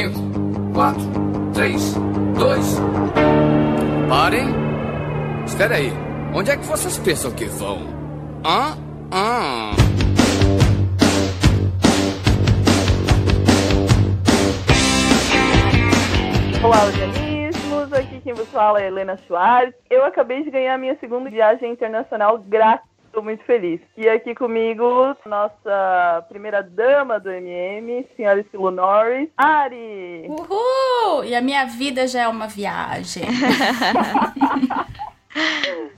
5, 4, 3, 2. Parem! Espera aí. Onde é que vocês pensam que vão? Hã? Hã? Olá, organismos. Aqui quem vos fala é Helena Soares. Eu acabei de ganhar minha segunda viagem internacional grátis. Estou muito feliz. E aqui comigo, nossa primeira dama do MM, senhora Estilo Norris, Ari. Uhul! E a minha vida já é uma viagem.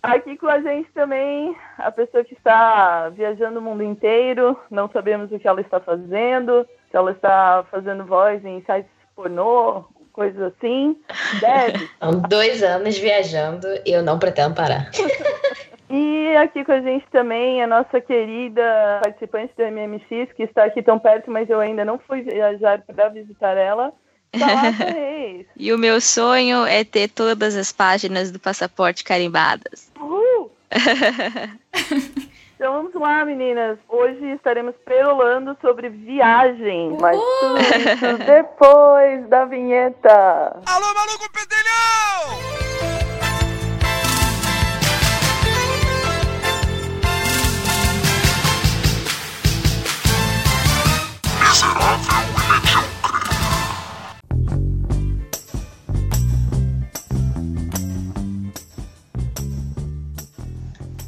Aqui com a gente também a pessoa que está viajando o mundo inteiro, não sabemos o que ela está fazendo, se ela está fazendo voz em sites pornô, coisas assim. Deve. São dois anos viajando e eu não pretendo parar. E aqui com a gente também a nossa querida participante do MMX, que está aqui tão perto, mas eu ainda não fui viajar para visitar ela. Reis. E o meu sonho é ter todas as páginas do passaporte carimbadas. Uhul! Então vamos lá, meninas. Hoje estaremos perolando sobre viagem, mas tudo isso depois da vinheta. Alô, maluco pedelhão!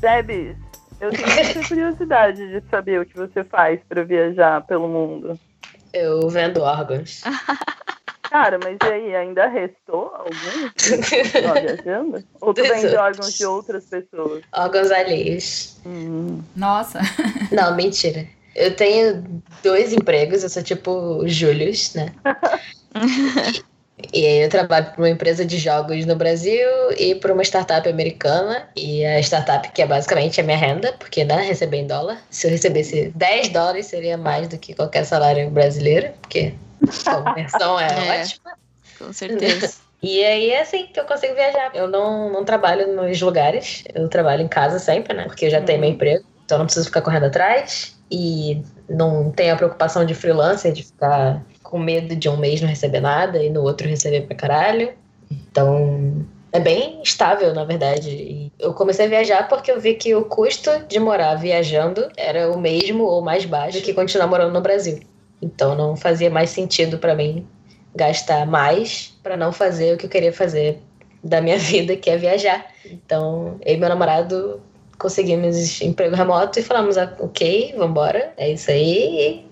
Debs, eu tenho muita curiosidade de saber o que você faz para viajar pelo mundo. Eu vendo órgãos. Cara, mas e aí, ainda restou algum tá viajando? Ou tu vende outros. órgãos de outras pessoas? órgãos alheios. Hum. Nossa. Não, mentira. Eu tenho dois empregos, eu sou tipo Július, né? E aí eu trabalho para uma empresa de jogos no Brasil e para uma startup americana. E a startup que é basicamente a minha renda, porque né, receber em dólar. Se eu recebesse 10 dólares seria mais do que qualquer salário brasileiro, porque a conversão é, É. ótima. Com certeza. E aí é assim que eu consigo viajar. Eu não, não trabalho nos lugares, eu trabalho em casa sempre, né? Porque eu já tenho meu emprego, então não preciso ficar correndo atrás. E não tenho a preocupação de freelancer, de ficar com medo de um mês não receber nada e no outro receber pra caralho. Então é bem estável, na verdade. E eu comecei a viajar porque eu vi que o custo de morar viajando era o mesmo ou mais baixo que continuar morando no Brasil. Então não fazia mais sentido pra mim gastar mais para não fazer o que eu queria fazer da minha vida, que é viajar. Então, eu e meu namorado conseguimos emprego remoto e falamos, ah, ok, vambora, é isso aí. E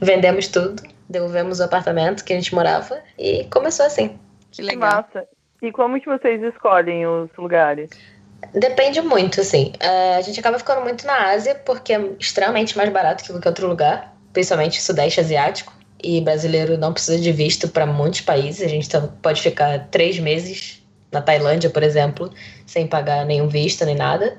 vendemos tudo, devolvemos o apartamento que a gente morava e começou assim. Que Que legal. massa. E como que vocês escolhem os lugares? Depende muito, assim. Eh, a gente acaba ficando muito na Ásia porque é extremamente mais barato que qualquer outro lugar, principalmente o Sudeste Asiático. E brasileiro não precisa de visto para muitos países. A gente pode ficar três meses na Tailândia, por exemplo, sem pagar nenhum visto nem nada.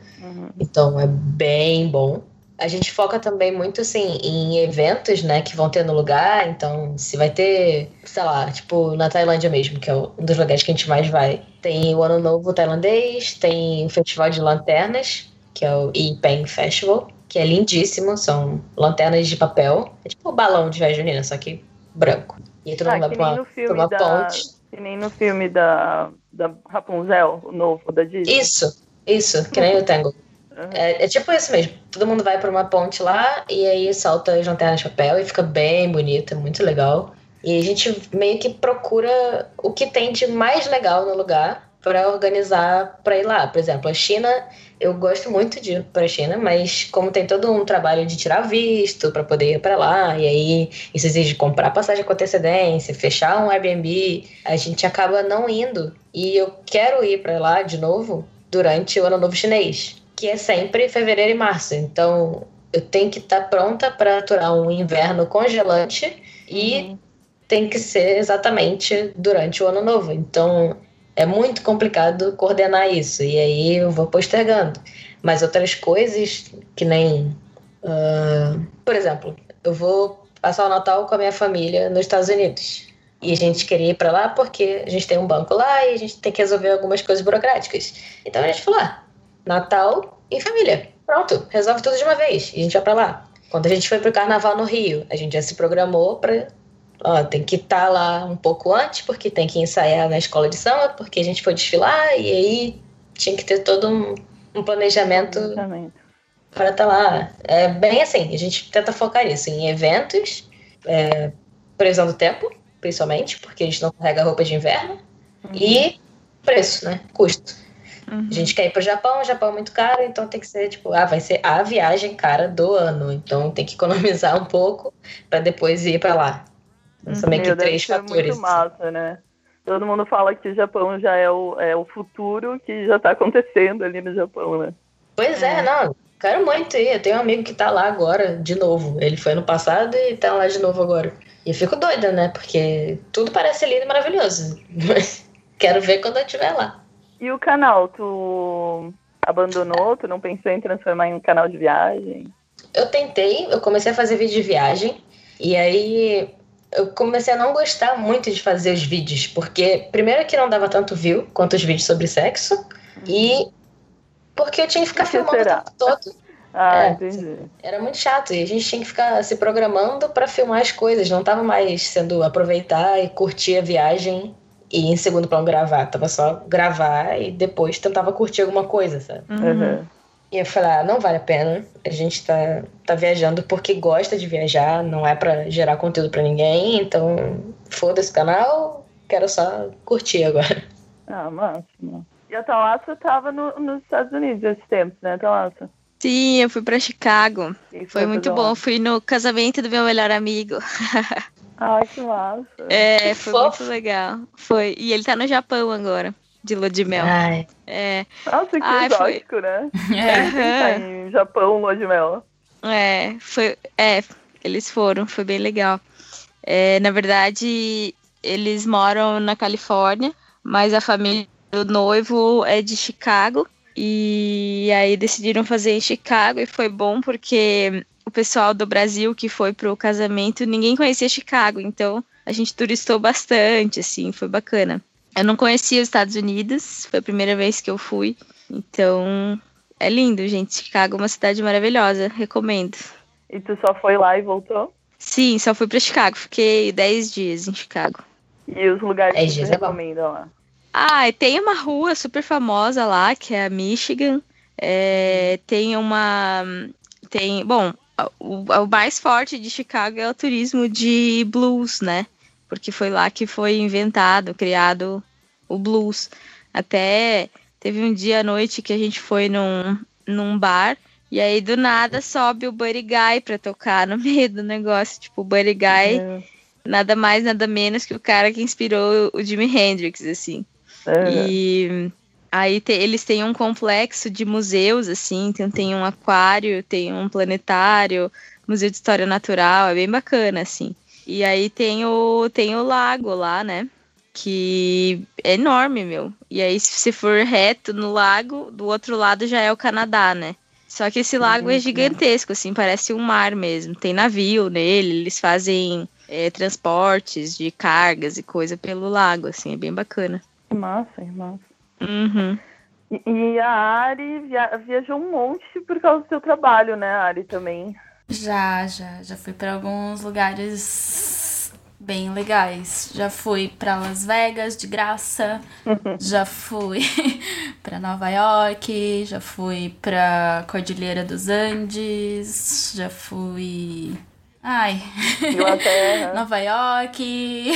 Então é bem bom. A gente foca também muito assim em eventos, né, que vão ter no lugar. Então, se vai ter, sei lá, tipo na Tailândia mesmo, que é um dos lugares que a gente mais vai. Tem o Ano Novo tailandês, tem o Festival de Lanternas, que é o Ipen Festival, que é lindíssimo, são lanternas de papel. É tipo um balão de festa junina, só que branco. E aí todo Ah, mundo vai pra uma, pra uma da- ponte. Que nem no filme da, da Rapunzel, o novo da Disney. Isso, isso, que nem o Tango. É, é tipo isso mesmo. Todo mundo vai pra uma ponte lá e aí solta as lanternas de papel e fica bem bonito, é muito legal. E a gente meio que procura o que tem de mais legal no lugar para organizar para ir lá. Por exemplo, a China, eu gosto muito de ir para a China, mas como tem todo um trabalho de tirar visto para poder ir para lá, e aí isso exige comprar passagem com antecedência, fechar um Airbnb, a gente acaba não indo. E eu quero ir para lá de novo durante o Ano Novo Chinês, que é sempre fevereiro e março. Então, eu tenho que estar pronta para aturar um inverno congelante e tem que ser exatamente durante o ano novo. Então, é muito complicado coordenar isso. E aí eu vou postergando. Mas outras coisas, que nem. ah, por exemplo, eu vou passar o Natal com a minha família nos Estados Unidos. E a gente queria ir para lá porque a gente tem um banco lá e a gente tem que resolver algumas coisas burocráticas. Então a gente falou: ah, Natal em família. Pronto, resolve tudo de uma vez. E a gente vai para lá. Quando a gente foi pro carnaval no Rio, a gente já se programou para ó, tem que estar tá lá um pouco antes, porque tem que ensaiar na escola de samba, porque a gente foi desfilar, e aí tinha que ter todo um, um planejamento para estar tá lá. É bem assim, a gente tenta focar isso em eventos, é, previsão do tempo, principalmente, porque a gente não carrega roupa de inverno, uhum. e preço, né? Custo. Uhum. A gente quer ir para o Japão, o Japão é muito caro, então tem que ser tipo, ah, vai ser a viagem cara do ano, então tem que economizar um pouco para depois ir para lá. São meio que três fatores. Muito massa, né? Todo mundo fala que o Japão já é o, é o futuro que já está acontecendo ali no Japão, né? Pois é, é não. Quero muito ir. Eu tenho um amigo que tá lá agora, de novo. Ele foi no passado e tá lá de novo agora. E eu fico doida, né? Porque tudo parece lindo e maravilhoso. Mas quero ver quando eu estiver lá. E o canal, tu abandonou? Tu não pensou em transformar em um canal de viagem? Eu tentei, eu comecei a fazer vídeo de viagem. E aí eu comecei a não gostar muito de fazer os vídeos, porque primeiro que não dava tanto view quanto os vídeos sobre sexo, e porque eu tinha que ficar que filmando será? o tempo todo. Ah, é, entendi. Era muito chato e a gente tinha que ficar se programando para filmar as coisas, não tava mais sendo aproveitar e curtir a viagem e em segundo plano gravar, tava só gravar e depois tentava curtir alguma coisa, sabe? Uhum. E eu falei, ah, não vale a pena. A gente tá, tá viajando porque gosta de viajar, não é para gerar conteúdo para ninguém, então foda-se o canal, quero só curtir agora. Ah, máximo. E a Thalassa tava no, nos Estados Unidos esses tempos, né, Thalassa? Sim, eu fui para Chicago. Foi, foi muito bom. Fui no casamento do meu melhor amigo. Ai, que massa. É, foi muito legal. Foi. E ele tá no Japão agora de lua de mel. Ai. É. Nossa, que Ai, exótico, foi... né? É. Tá em Japão, lua de mel. É, foi. É, eles foram, foi bem legal. É, na verdade, eles moram na Califórnia, mas a família do noivo é de Chicago. E aí decidiram fazer em Chicago e foi bom porque o pessoal do Brasil que foi pro casamento, ninguém conhecia Chicago, então a gente turistou bastante, assim, foi bacana. Eu não conhecia os Estados Unidos, foi a primeira vez que eu fui. Então, é lindo, gente. Chicago é uma cidade maravilhosa, recomendo. E tu só foi lá e voltou? Sim, só fui para Chicago. Fiquei 10 dias em Chicago. E os lugares é, que você recomenda lá? Ah, tem uma rua super famosa lá, que é a Michigan. É, tem uma. Tem. Bom, o, o mais forte de Chicago é o turismo de blues, né? Porque foi lá que foi inventado, criado o blues. Até teve um dia à noite que a gente foi num, num bar e aí do nada sobe o Buddy Guy pra tocar no meio do negócio. Tipo, o Buddy Guy, é. nada mais, nada menos que o cara que inspirou o Jimi Hendrix, assim. É. E aí te, eles têm um complexo de museus, assim, então tem um aquário, tem um planetário, museu de história natural, é bem bacana, assim. E aí tem o, tem o lago lá, né? Que é enorme, meu. E aí, se você for reto no lago, do outro lado já é o Canadá, né? Só que esse lago é gigantesco, assim, parece um mar mesmo. Tem navio nele, eles fazem é, transportes de cargas e coisa pelo lago, assim, é bem bacana. Massa, massa. Uhum. E, e a Ari via viajou um monte por causa do seu trabalho, né, Ari, também. Já, já. Já fui para alguns lugares bem legais. Já fui para Las Vegas de graça. já fui para Nova York. Já fui para Cordilheira dos Andes. Já fui. Ai. Nova York.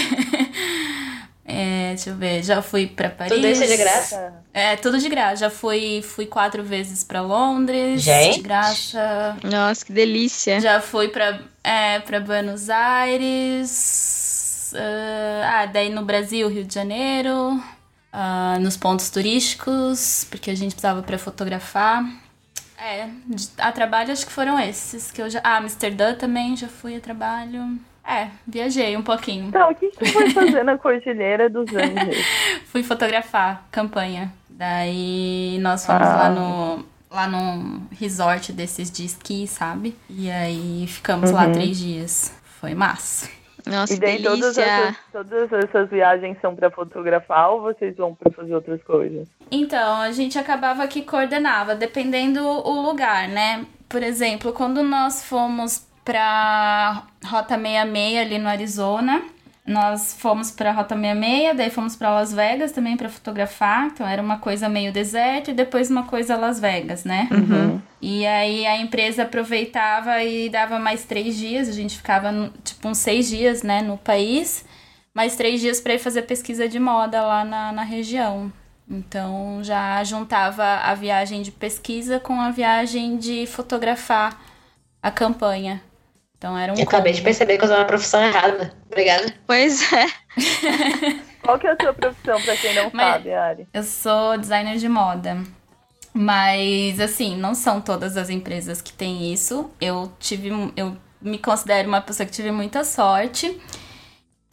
É, deixa eu ver, já fui para Paris. Tudo isso é de graça? É, tudo de graça. Já fui, fui quatro vezes para Londres, Gente. de graça. Nossa, que delícia. Já fui para é, pra Buenos Aires. Uh, ah, daí no Brasil, Rio de Janeiro. Uh, nos pontos turísticos, porque a gente precisava para fotografar. É, a trabalho acho que foram esses que eu já. Ah, Amsterdã também já fui a trabalho. É, viajei um pouquinho. Então, o que, que você foi fazer na Cordilheira dos Andes? Fui fotografar campanha. Daí nós fomos ah. lá no lá num resort desses de esqui, sabe? E aí ficamos uhum. lá três dias. Foi massa. Nossa, e daí delícia. Todas essas, todas essas viagens são para fotografar ou vocês vão para fazer outras coisas? Então, a gente acabava que coordenava, dependendo o lugar, né? Por exemplo, quando nós fomos para Rota 66 ali no Arizona. nós fomos para a Rota 66, daí fomos para Las Vegas também para fotografar. Então era uma coisa meio deserto e depois uma coisa Las Vegas, né? Uhum. E aí a empresa aproveitava e dava mais três dias. A gente ficava tipo uns seis dias, né, no país, mais três dias para ir fazer pesquisa de moda lá na, na região. Então já juntava a viagem de pesquisa com a viagem de fotografar a campanha. Então era um. Eu acabei de perceber que eu sou uma profissão errada. Obrigada. Pois é. Qual que é a sua profissão, pra quem não Mas- sabe, Ari? Eu sou designer de moda. Mas, assim, não são todas as empresas que têm isso. Eu tive. Eu me considero uma pessoa que tive muita sorte.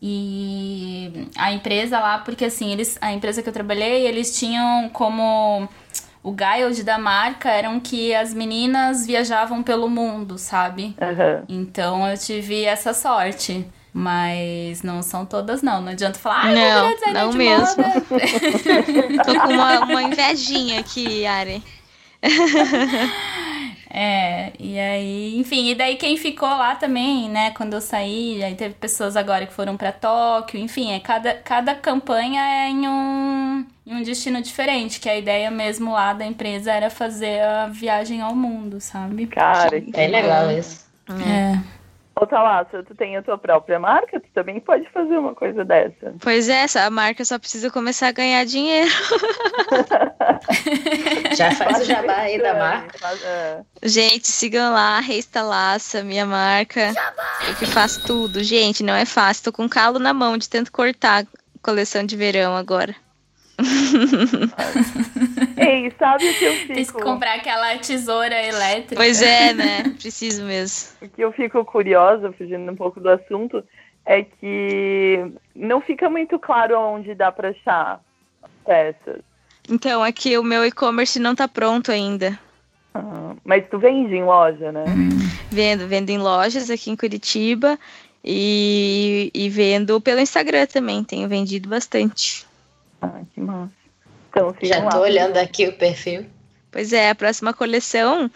E a empresa lá, porque assim, eles, a empresa que eu trabalhei, eles tinham como o guide da marca eram que as meninas viajavam pelo mundo, sabe? Aham. Então eu tive essa sorte. Mas não são todas, não. Não adianta falar, ah, eu Não, não de mesmo. moda. Tô com uma, uma invejinha aqui, Ari. É, e aí, enfim, e daí quem ficou lá também, né, quando eu saí, aí teve pessoas agora que foram pra Tóquio, enfim, é cada, cada campanha é em um, em um destino diferente, que a ideia mesmo lá da empresa era fazer a viagem ao mundo, sabe? Cara, que Bem legal isso. É. Ô, Thalassa, tu tem a tua própria marca? Tu também pode fazer uma coisa dessa. Pois é, essa- a marca só precisa começar a ganhar dinheiro. Já faz o jabá aí da marca. faz- é. Gente, sigam lá, Reistalaça, minha marca. Eu que faço tudo. Gente, não é fácil. Tô com calo na mão de tanto cortar a coleção de verão agora. Ei, sabe o que eu Tem que fico... comprar aquela tesoura elétrica. Pois é, né? Preciso mesmo. O que eu fico curiosa, fugindo um pouco do assunto, é que não fica muito claro onde dá pra achar peças. Então, aqui o meu e-commerce não tá pronto ainda. Ah, mas tu vende em loja, né? Vendo, vendo em lojas aqui em Curitiba e, e vendo pelo Instagram também. Tenho vendido bastante. Ah, que massa. Então, Já tô lá. olhando aqui o perfil. Pois é, a próxima coleção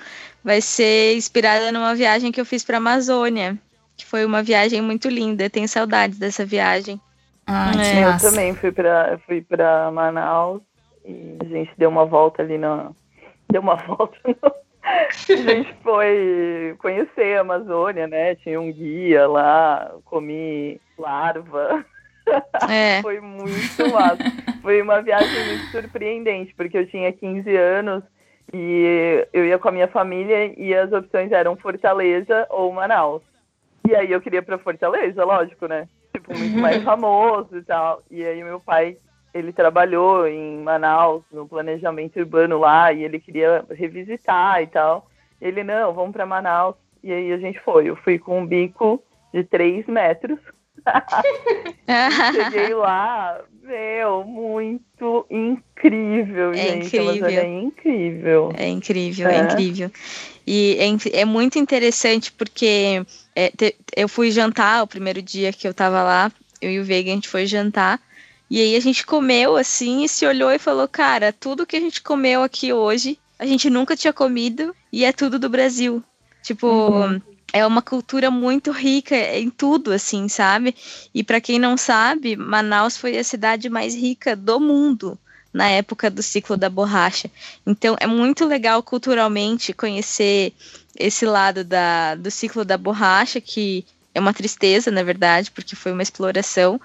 vai ser inspirada numa viagem que eu fiz pra Amazônia, que foi uma viagem muito linda. Tenho saudades dessa viagem. Ah, É, Eu também fui pra, fui pra Manaus e a gente deu uma volta ali na. Deu uma volta. no- A gente foi conhecer a Amazônia, né? Tinha um guia lá, comi larva. É, Foi muito massa. Foi uma viagem muito surpreendente, porque eu tinha 15 anos e eu ia com a minha família e as opções eram Fortaleza ou Manaus. E aí eu queria pra Fortaleza, lógico, né? Tipo, muito mais famoso e tal. E aí meu pai, ele trabalhou em Manaus, no planejamento urbano lá, e ele queria revisitar e tal. Ele, não, vamos pra Manaus. E aí a gente foi. Eu fui com um bico de 3 metros. Cheguei lá, meu, muito incrível, É gente. A incrível. É incrível. É incrível, é, É. incrível. E é, é muito interessante porque é, te- eu fui jantar o primeiro dia que eu tava lá, eu e o Veiga, a gente foi jantar. E aí a gente comeu assim e se olhou e falou, cara, tudo que a gente comeu aqui hoje, a gente nunca tinha comido e é tudo do Brasil. Tipo, Uhum. É uma cultura muito rica em tudo, assim, sabe? E pra quem não sabe, Manaus foi a cidade mais rica do mundo na época do ciclo da borracha. Então é muito legal culturalmente conhecer esse lado da, do ciclo da borracha, que é uma tristeza, na verdade, porque foi uma exploração,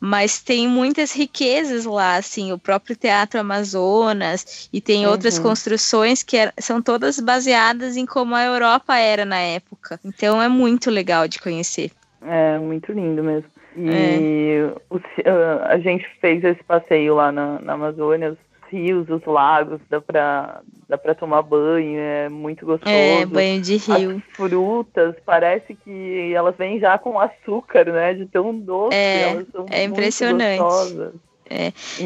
mas tem muitas riquezas lá, assim, o próprio Teatro Amazonas, e tem outras Uhum. construções que são todas baseadas em como a Europa era na época. Então é muito legal de conhecer. É muito lindo mesmo. E É. os- ah, a gente fez esse passeio lá na, na Amazônia, rios, os lagos, dá pra, dá pra tomar banho, é muito gostoso. É, banho de rio. As frutas, parece que elas vêm já com açúcar, né? De tão doce. É, elas são é impressionante. gostosas.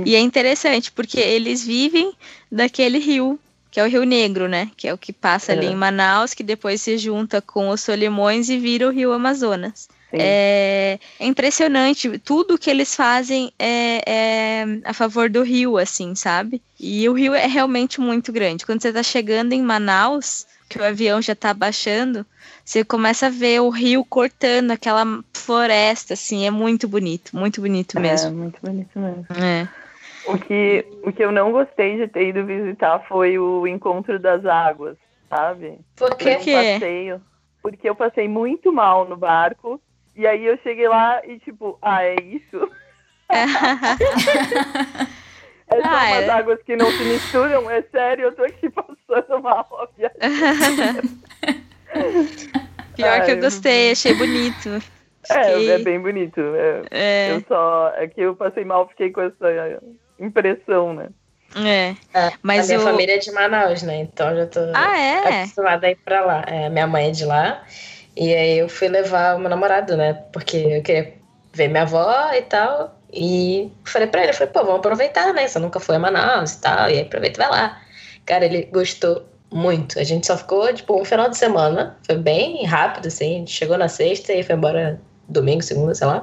E é interessante, porque eles vivem daquele rio, que é o Rio Negro, né? Que é o que passa ali É. em Manaus, que depois se junta com os Solimões e vira o Rio Amazonas. É, é impressionante, tudo que eles fazem é, é a favor do rio, assim, sabe? E o rio é realmente muito grande. Quando você tá chegando em Manaus, que o avião já tá baixando, você começa a ver o rio cortando aquela floresta, assim, é muito bonito, muito bonito mesmo. É, muito bonito mesmo. É. O que, o que eu não gostei de ter ido visitar foi o encontro das águas, sabe? Por quê? Quê? passeio. Porque eu passei muito mal no barco. E aí eu cheguei lá e tipo, ah, é isso? É só Ah, umas é. águas que não se misturam, é sério, eu tô aqui passando mal viagem. Pior que eu Ai, gostei, achei bonito. É, Fiquei- é bem bonito. é. É, Eu só. É que eu passei mal, fiquei com essa impressão, né? é. Ah, Mas a minha o- família é de Manaus, né? Então eu já tô Ah, é? acostumada a ir pra lá. É, minha mãe é de lá. E aí eu fui levar o meu namorado, né? Porque eu queria ver minha avó e tal. E falei pra ele, falei, pô, vamos aproveitar, né? Você nunca foi a Manaus e tal. E aí aproveita e vai lá. Cara, ele gostou muito. A gente só ficou, tipo, um final de semana. Foi bem rápido, assim. A gente chegou na sexta e foi embora domingo, segunda, sei lá.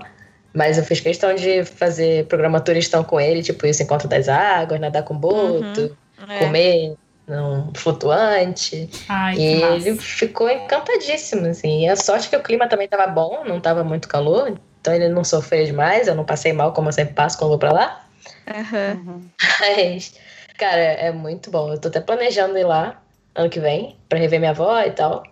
Mas eu fiz questão de fazer programa turistão com ele, tipo, esse encontro das águas, nadar com boto, É. comer num flutuante. Ai, e ele ficou encantadíssimo, assim. E a sorte que o clima também tava bom, não tava muito calor, então ele não sofreu demais, eu não passei mal como eu sempre passo quando vou pra lá. Aham. Mas, cara, é muito bom. Eu tô até planejando ir lá ano que vem pra rever minha avó e tal.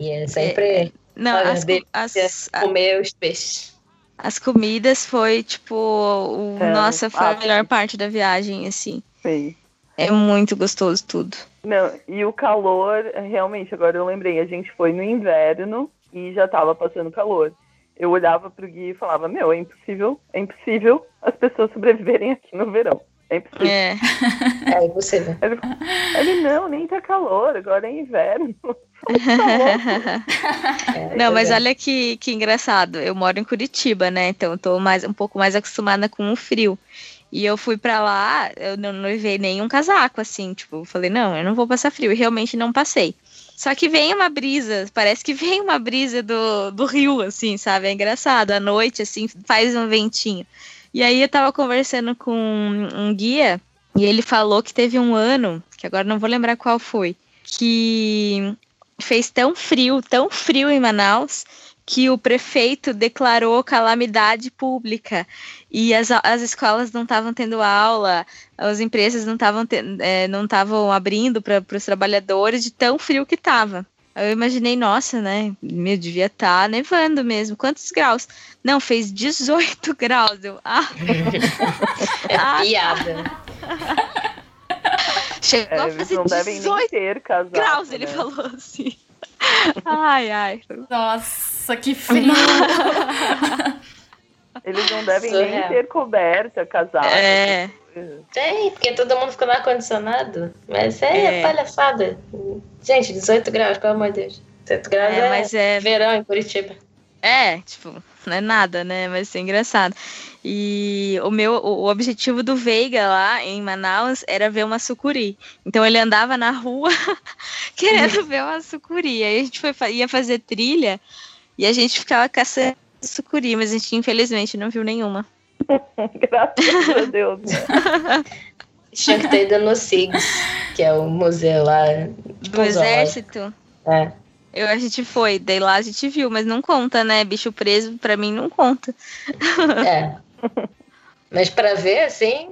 E é sempre Não, as, co- delícia. as, a- comer os peixes. as comidas foi, tipo, o- É, nossa, foi a ápice. melhor parte da viagem, assim. Sim. É muito gostoso tudo. Não, e o calor, realmente, agora eu lembrei, a gente foi no inverno e já tava passando calor. Eu olhava pro Gui e falava, meu, é impossível, é impossível as pessoas sobreviverem aqui no verão. É impossível. É. É impossível. Ele, ele, não, nem tá calor, agora é inverno. Tá louco. É, Não, mas olha que, que engraçado. Eu moro em Curitiba, né? Então eu tô mais, um pouco mais acostumada com o frio. E eu fui pra lá, eu não levei nenhum casaco, assim. Tipo, falei, não, eu não vou passar frio. E realmente não passei. Só que vem uma brisa, parece que vem uma brisa do, do rio, assim, sabe? É engraçado. À noite, assim, faz um ventinho. E aí eu tava conversando com um guia e ele falou que teve um ano, que agora não vou lembrar qual foi, que fez tão frio, tão frio em Manaus, que o prefeito declarou calamidade pública e as, as escolas não estavam tendo aula, as empresas não estavam é, não estavam abrindo para os trabalhadores de tão frio que estava. Eu imaginei, nossa, né? Meu, devia estar tá nevando mesmo. Quantos graus? Não, fez 18 graus. Eu, ah, É Ah, piada. chegou É, a fazer não devem 18 nem ter casaco. graus, ele né? falou assim. Ai, ai. Nossa, que frio. Eles não devem nem Surreal. ter coberta, casaco. É. Tem, porque todo mundo ficou no ar-condicionado. Mas é, É. palhaçada. Gente, 18 graus, pelo amor de Deus. 18 graus É, é, mas é- verão em Curitiba. É, tipo, não é nada, né? Mas é engraçado. E o meu, o objetivo do Veiga lá em Manaus era ver uma sucuri. Então ele andava na rua querendo ver uma sucuri. Aí a gente foi, ia fazer trilha e a gente ficava caçando sucuri, mas a gente infelizmente não viu nenhuma. Graças a Deus. né? Tinha que ter ido no SIGS, que é o museu lá. Do tipo, zoológico. exército, É. eu, a gente foi, daí lá a gente viu, mas não conta, né? Bicho preso, pra mim não conta. É. Mas pra ver, assim.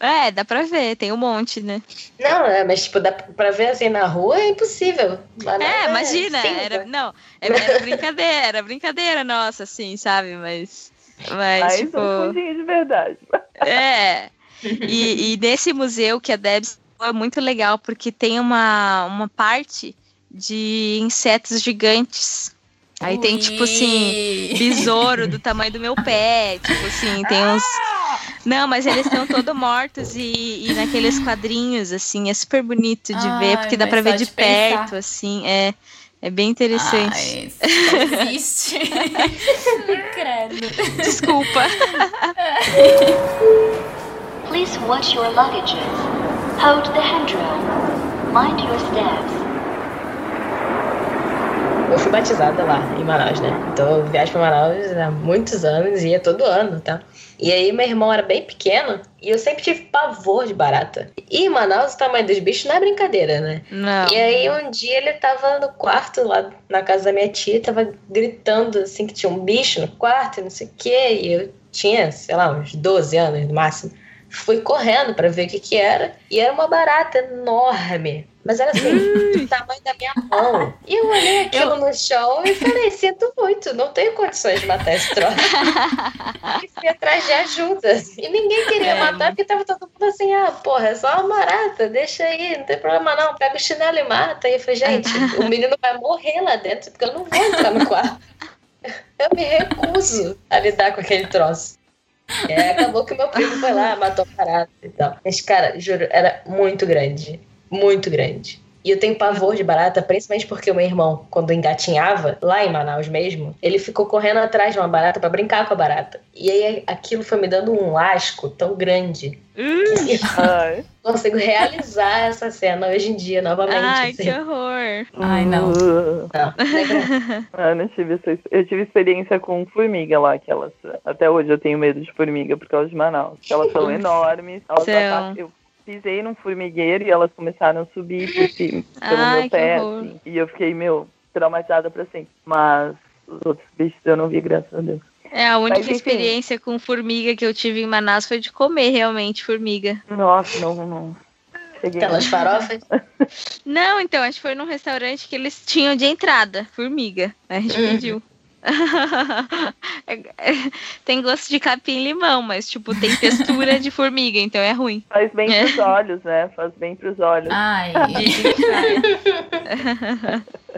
É, dá pra ver, tem um monte, né? Não, é, mas tipo, dá pra ver assim na rua é impossível. Lá É, na- imagina, cinza. era, não, era, era brincadeira, era brincadeira nossa, assim, sabe? Mas, mas Mas tipo, um de verdade. é. E, e nesse museu que a Debs é muito legal, porque tem uma, uma parte de insetos gigantes. Aí tem, tipo assim, Ui. besouro do tamanho do meu pé, tipo assim, tem uns... Não, mas eles estão todos mortos e, e naqueles quadrinhos, assim, é super bonito de ver, Ai, porque dá pra ver de de pensar. perto, assim, é, é bem interessante. Ai, existe. Credo. Desculpa. Please watch your luggages. Hold the handrail. Mind your steps. eu fui batizada lá em Manaus, né? Então eu viajo pra Manaus há muitos anos, ia todo ano, tá? E aí meu irmão era bem pequeno e eu sempre tive pavor de barata. E em Manaus o tamanho dos bichos não é brincadeira, né? Não. E aí um dia ele tava no quarto lá na casa da minha tia, tava gritando assim que tinha um bicho no quarto, e não sei o quê, e eu tinha, sei lá, uns 12 anos no máximo. Fui correndo pra ver o que que era, e era uma barata enorme. Mas era assim, do tamanho da minha mão. E eu olhei aquilo no chão e falei, sinto muito, não tenho condições de matar esse troço. e fui atrás de ajuda. E ninguém queria É. matar, porque tava todo mundo assim, ah, porra, é só uma barata, deixa aí, não tem problema não, pega o chinelo e mata. E eu falei, gente, o menino vai morrer lá dentro, porque eu não vou entrar no quarto. Eu me recuso a lidar com aquele troço. É, acabou que meu primo foi lá, matou a barata e tal. Mas, cara, juro, era muito grande. Muito grande. E eu tenho pavor de barata, principalmente porque o meu irmão, quando engatinhava, lá em Manaus mesmo, ele ficou correndo atrás de uma barata pra brincar com a barata. E aí aquilo foi me dando um asco tão grande. que eu consigo realizar essa cena hoje em dia novamente. Ai, assim. que horror. Ai, não. Uh, Não, legal. ah, não tive essa, eu tive experiência com formiga lá, que elas. Até hoje eu tenho medo de formiga por causa de Manaus. Elas são enormes. Elas atacam- eu pisei num formigueiro e elas começaram a subir por cima, pelo Ai, meu pé. assim, e eu fiquei, meu, traumatizada pra sempre. Mas os outros bichos eu não vi, graças a Deus. É, a única Mas, experiência com formiga que eu tive em Manaus foi de comer realmente formiga. Nossa, não, não. Cheguei. Aquelas farofas. Não, então, a gente foi num restaurante que eles tinham de entrada, formiga. Aí a gente Uhum. pediu. É- é- tem gosto de capim e limão, mas, tipo, tem textura de formiga, então é ruim. Faz bem É. pros olhos, né? Faz bem pros olhos. Ai.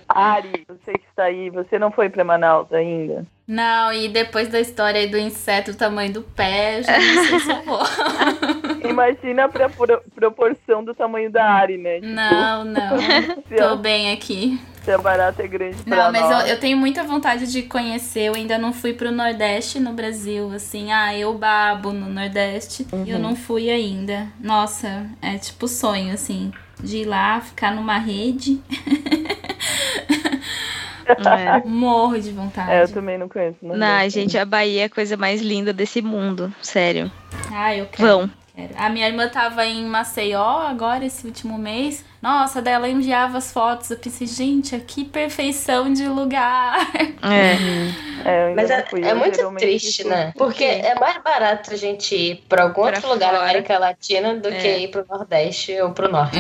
Ari, você que está aí, você não foi pra Manaus ainda? Não, e depois da história aí do inseto, o tamanho do pé, já não sei se eu vou. Imagina a pro- proporção do tamanho da Ari, né? Tipo, Não, não. Tô bem aqui. se a barata é grande pra Não, mas nós. eu, eu tenho muita vontade de conhecer. Eu ainda não fui pro Nordeste no Brasil, assim. Ah, eu babo no Nordeste. E eu Uhum. não fui ainda. Nossa, é tipo sonho, assim. De ir lá, ficar numa rede. É. Morro de vontade. É, eu também não conheço. Não Não, gente, a Bahia é a coisa mais linda desse mundo, sério. Ah, eu quero. Vão. quero. A minha irmã tava em Maceió agora, esse último mês. Nossa, daí ela enviava as fotos. Eu pensei, gente, que perfeição de lugar. É. É, eu ainda Mas é, fui, é muito triste, né? Porque é mais barato a gente ir pra algum Pra outro lugar da fora. América Latina do É. que ir pro Nordeste ou pro Norte.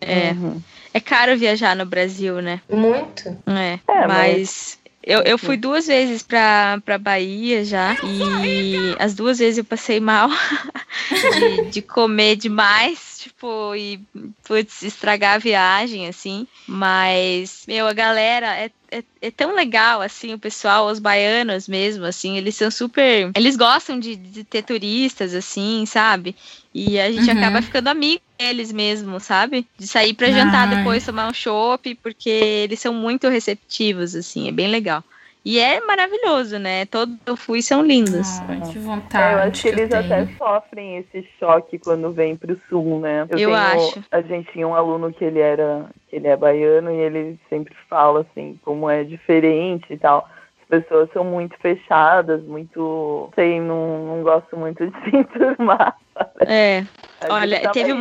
É. Uhum. É caro viajar no Brasil, né? Muito. É. É, mas. Eu, eu fui duas vezes pra, pra Bahia já e as duas vezes eu passei mal de, de comer demais, tipo, e putz, estragar a viagem, assim. Mas, meu, a galera é, é, é tão legal, assim, o pessoal, os baianos mesmo, assim, eles são super. Eles gostam de, de ter turistas, assim, sabe? E a gente Uhum. acaba ficando amigo deles mesmo, sabe? De sair pra jantar Ai. depois, tomar um chopp, porque eles são muito receptivos, assim, é bem legal. E é maravilhoso, né? Todos que eu fui são lindos. Que É, vontade. eu acho que eles eu até tenho. sofrem esse choque quando vem pro sul, né? Eu tenho- acho. A gente tinha um aluno que ele era, que ele é baiano e ele sempre fala assim, como é diferente e tal. As pessoas são muito fechadas, muito. Sei, não, não gosto muito de se enturmar. É. A Olha, teve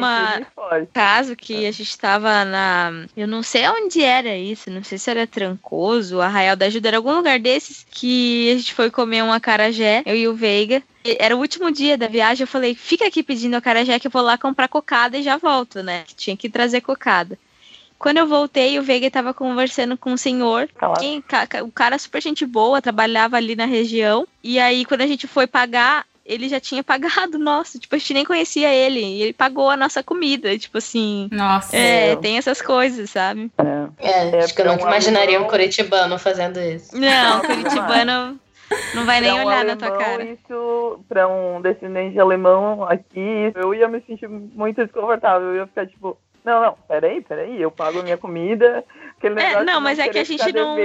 forte. caso que a gente tava na. Eu não sei onde era isso, não sei se era Trancoso, Arraial da Ajuda, era algum lugar desses que a gente foi comer um acarajé, eu e o Veiga. Era o último dia da viagem, eu falei, fica aqui pedindo acarajé que eu vou lá comprar cocada e já volto, né? Que tinha que trazer cocada. Quando eu voltei, o Veiga tava conversando com um senhor. Quem- ca- o cara super gente boa, trabalhava ali na região. E aí, quando a gente foi pagar, ele já tinha pagado, nossa, tipo, a gente nem conhecia ele. E ele pagou a nossa comida, tipo assim. Nossa. É, tem essas coisas, sabe? É. É, É, acho que eu pra nunca um imaginaria um alemão- curitibano fazendo isso. Não, Curitibano não vai nem Pra um olhar na tua alemão, cara. Isso, pra um descendente de alemão aqui, eu ia me sentir muito desconfortável. Eu ia ficar tipo, não, não, peraí, peraí, eu pago a minha comida. É, não, mas é que a gente não-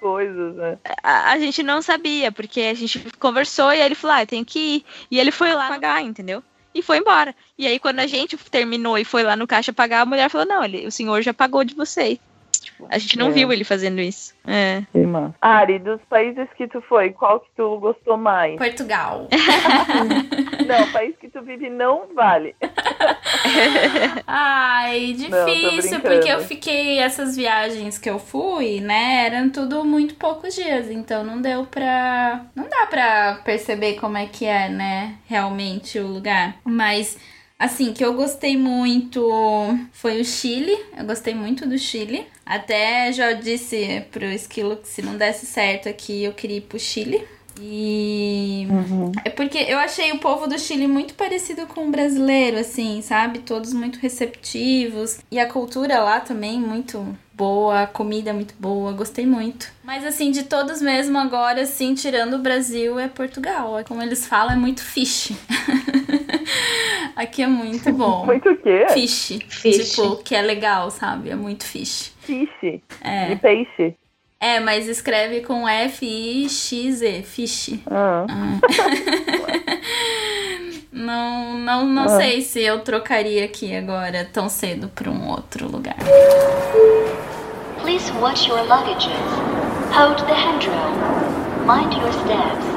coisas, né? A, a gente não sabia, porque a gente conversou e aí ele falou, ah, tem que ir. E ele foi lá pagar, entendeu? E foi embora. E aí, quando a gente terminou e foi lá no caixa pagar, a mulher falou, não, ele, o senhor já pagou de vocês. A gente não É. viu ele fazendo isso. É. Massa. Ari, dos países que tu foi, qual que tu gostou mais? Portugal. Não, o país que tu vive não vale. Ai, Não, difícil, brincando. porque eu fiquei. Essas viagens que eu fui, né? Eram tudo muito poucos dias. Então não deu pra. Não dá pra perceber como é que é, né? Realmente o lugar. Mas. Assim, que eu gostei muito foi o Chile. Eu gostei muito do Chile. Até já disse pro Esquilo que se não desse certo aqui, eu queria ir pro Chile. E. É porque eu achei o povo do Chile muito parecido com o brasileiro, assim, sabe? Todos muito receptivos. E a cultura lá também muito boa, a comida muito boa, gostei muito. Mas assim, de todos mesmo agora, assim, tirando o Brasil, é Portugal. Como eles falam, é muito fish. Aqui é muito bom. Muito o quê? Fish. Fish. Tipo, que é legal, sabe? É muito fish. Fish. É. De peixe. É, mas escreve com F-I-X-E, fish. Ah. Não, não, não Ah. sei se eu trocaria aqui agora tão cedo para um outro lugar. Please watch your luggages. Hold the handrail. Mind your steps.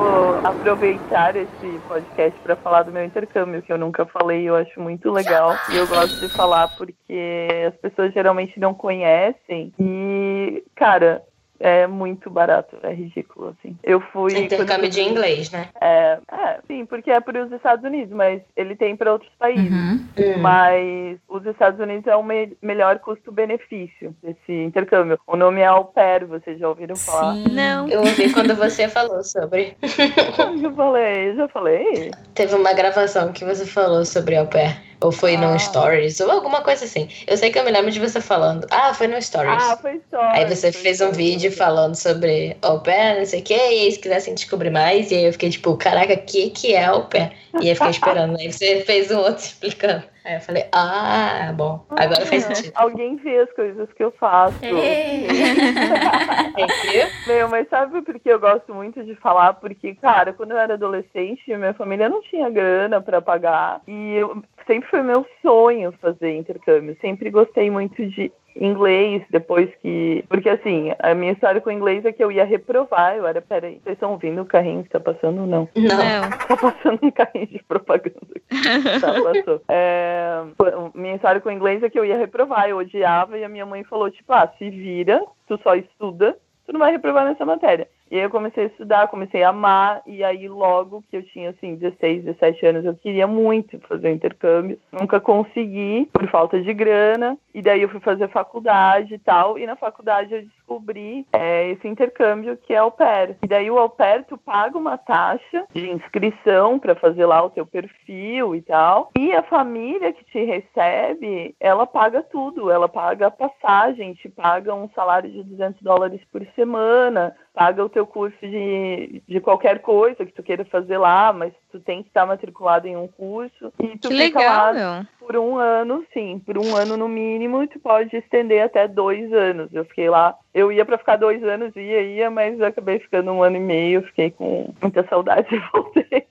Vou aproveitar esse podcast para falar do meu intercâmbio, que eu nunca falei eu acho muito legal. E eu gosto de falar porque as pessoas geralmente não conhecem. E, cara, é muito barato, é ridículo, assim. Eu fui. Intercâmbio de eu fui- inglês, né? É, é, sim, porque é para os Estados Unidos, mas ele tem para outros países. Uhum. Hum. Mas os Estados Unidos é o me- melhor custo-benefício desse intercâmbio. O nome é Au Pair, vocês já ouviram falar? Sim. Não. Eu ouvi quando você falou sobre. Eu falei, já falei? Teve uma gravação que você falou sobre au pair. Ou foi Ah. no Stories, ou alguma coisa assim. Eu sei que eu me lembro de você falando. Ah, foi no Stories. Ah, foi só. Aí você fez um só. vídeo falando sobre au pair, não sei o quê, e se quisessem descobrir mais, e aí eu fiquei tipo, caraca, o que que é au pair? E aí eu fiquei esperando, aí você fez um outro explicando. Aí eu falei, ah, bom, agora faz sentido. Alguém vê as coisas que eu faço. Entendeu? Meu, mas sabe por que eu gosto muito de falar? Porque, cara, quando eu era adolescente, minha família não tinha grana pra pagar. E eu, sempre foi meu sonho fazer intercâmbio. Sempre gostei muito de inglês, depois que. Porque assim, a minha história com inglês é que eu ia reprovar. Eu era, peraí, vocês estão ouvindo o carrinho que tá passando ou não? Não. Não. Tá passando um carrinho de propaganda. tá, passou. É, minha história com inglês é que eu ia reprovar, eu odiava, e a minha mãe falou, tipo, ah, se vira, tu só estuda, tu não vai reprovar nessa matéria. E aí eu comecei a estudar, comecei a amar, e aí logo que eu tinha, assim, 16, 17 anos, eu queria muito fazer o intercâmbio. Nunca consegui, por falta de grana, e daí eu fui fazer faculdade e tal, e na faculdade eu descobri é, esse intercâmbio que é au pair. E daí o au pair, tu paga uma taxa de inscrição para fazer lá o teu perfil e tal, e a família que te recebe, ela paga tudo, ela paga a passagem, te paga um salário de 200 dólares por semana, paga o teu curso de, de qualquer coisa que tu queira fazer lá, mas tu tem que estar matriculado em um curso, e tu Que fica legal, lá meu. Por um ano, sim, por um ano no mínimo, tu pode estender até dois anos. Eu fiquei lá, eu ia pra ficar dois anos, ia, ia, mas acabei ficando um ano e meio, fiquei com muita saudade e voltei.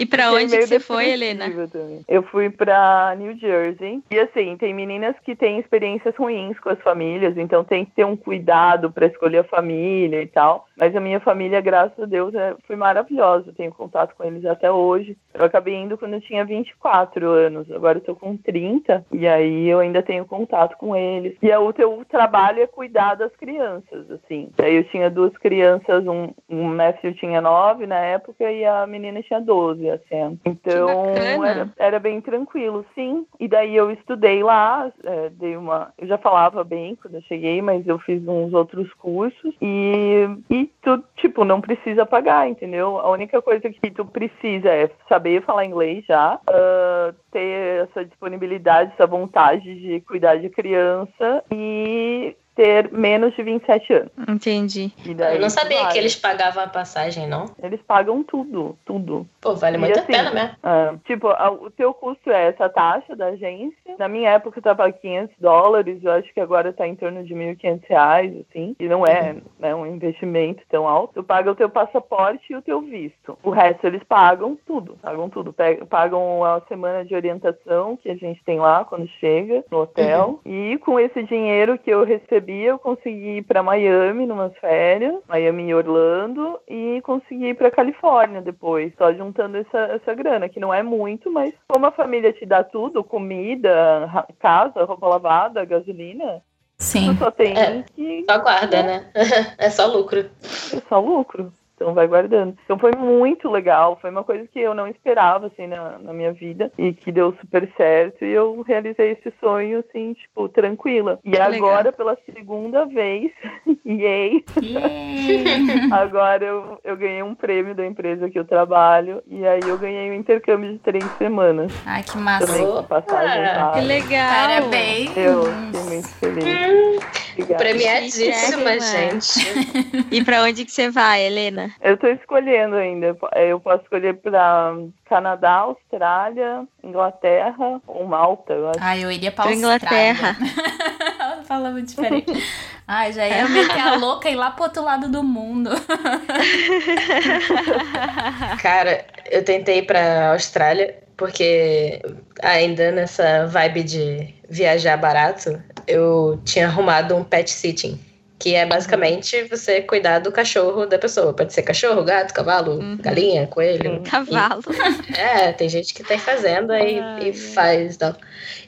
E pra Fiquei onde que você foi, Helena? também. Eu fui pra New Jersey. E assim, tem meninas que têm experiências ruins com as famílias, então tem que ter um cuidado pra escolher a família e tal. Mas a minha família, graças a Deus, é, foi maravilhosa. Eu tenho contato com eles até hoje. Eu acabei indo quando eu tinha 24 anos. Agora eu tô com 30. E aí eu ainda tenho contato com eles. E aí, o teu trabalho é cuidar das crianças, assim. Aí eu tinha duas crianças, um, um Matthew tinha 9 na época e a menina tinha 12, a Sam. Então era, era bem tranquilo, sim. E daí eu estudei lá, é, dei uma. Eu já falava bem quando eu cheguei, mas eu fiz uns outros cursos e, e tu, tipo, não precisa pagar, entendeu? A única coisa que tu precisa é saber falar inglês já, ah, ter essa disponibilidade, essa vontade de cuidar de criança e y ter menos de 27 anos. Entendi. E daí Eu não sabia vai. que eles pagavam a passagem, não. Eles pagam tudo, tudo. Pô, vale E muito a assim, pena mesmo. ah, tipo, a- o teu custo é essa taxa da agência. Na minha época tava 500 dólares, eu acho que agora tá em torno de 1.500 reais, assim. E não é né, um investimento tão alto. Tu paga o teu passaporte e o teu visto. O resto eles pagam tudo, pagam tudo. Pagam a semana de orientação que a gente tem lá quando chega no hotel. E com esse dinheiro que eu recebi, eu consegui ir pra Miami numas férias, Miami e Orlando, e consegui ir pra Califórnia depois, só juntando essa, essa grana, que não é muito, mas como a família te dá tudo, comida, casa, roupa lavada, gasolina, Sim. tu só tem É. que Só guarda, né? é só lucro. é só lucro. Então vai guardando. Então foi muito legal. Foi uma coisa que eu não esperava, assim, na, na minha vida. E que deu super certo. E eu realizei esse sonho, assim, tipo, tranquila. E Que agora, legal. pela segunda vez, yay! Agora eu, eu ganhei um prêmio da empresa que eu trabalho. E aí eu ganhei um intercâmbio de três semanas. Ai, que massa. Também com passagem paga. Que legal. Parabéns. Eu fiquei muito feliz. Obrigada. Premiadíssima, Chiquérrima. gente. E pra onde que você vai, Helena? Eu tô escolhendo ainda. Eu posso escolher para Canadá, Austrália, Inglaterra ou Malta, eu acho. Ai, eu iria pra, Pra Inglaterra. Austrália. Fala muito diferente. Ai, já ia meter a louca e ir lá pro outro lado do mundo. Cara, eu tentei ir pra Austrália porque ainda nessa vibe de viajar barato, eu tinha arrumado um pet sitting. Que é basicamente você cuidar do cachorro da pessoa. Pode ser cachorro, gato, cavalo, Uhum. galinha, coelho. Cavalo. É, tem gente que tem fazenda e, e faz tal.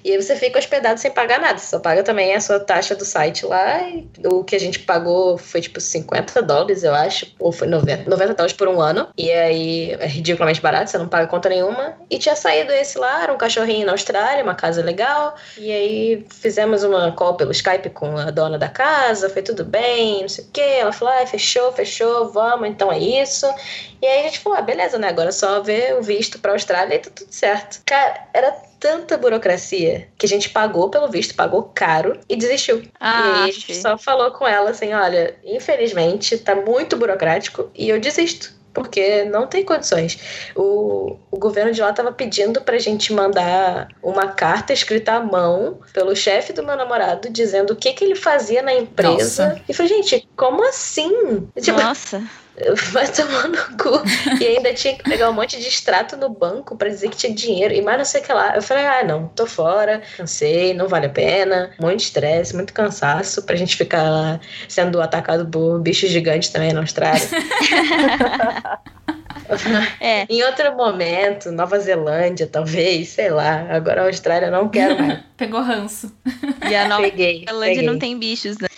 E aí você fica hospedado sem pagar nada. Você só paga também a sua taxa do site lá. E o que a gente pagou foi tipo 50 dólares, eu acho. Ou foi 90, 90 dólares por um ano. E aí é ridiculamente barato, você não paga conta nenhuma. E tinha saído esse lá, era um cachorrinho na Austrália, uma casa legal. E aí fizemos uma call pelo Skype com a dona da casa, foi tudo bem, não sei o quê. Ela falou, ah, fechou, fechou, vamos, então é isso. E aí a gente falou, ah, beleza, né? Agora é só ver o visto pra Austrália e tá tudo certo. Cara, era tanta burocracia que a gente pagou pelo visto, pagou caro e desistiu. e Ah, aí a gente sim. só falou com ela assim, olha, infelizmente tá muito burocrático e eu desisto. Porque não tem condições. O, o governo de lá tava pedindo pra gente mandar uma carta escrita à mão pelo chefe do meu namorado dizendo o que, que ele fazia na empresa. Nossa. E falei, gente, como assim? Tipo, Nossa. Vai tomar no cu. E ainda tinha que pegar um monte de extrato no banco pra dizer que tinha dinheiro e mais não sei o que lá. Eu falei, ah, não, tô fora, cansei, não vale a pena. Muito estresse, muito cansaço pra gente ficar lá sendo atacado por bichos gigantes também na Austrália. É, em outro momento, Nova Zelândia, talvez, sei lá. Agora a Austrália não quero mais. Pegou ranço. e a Nova Peguei. Zelândia peguei. não tem bichos, né?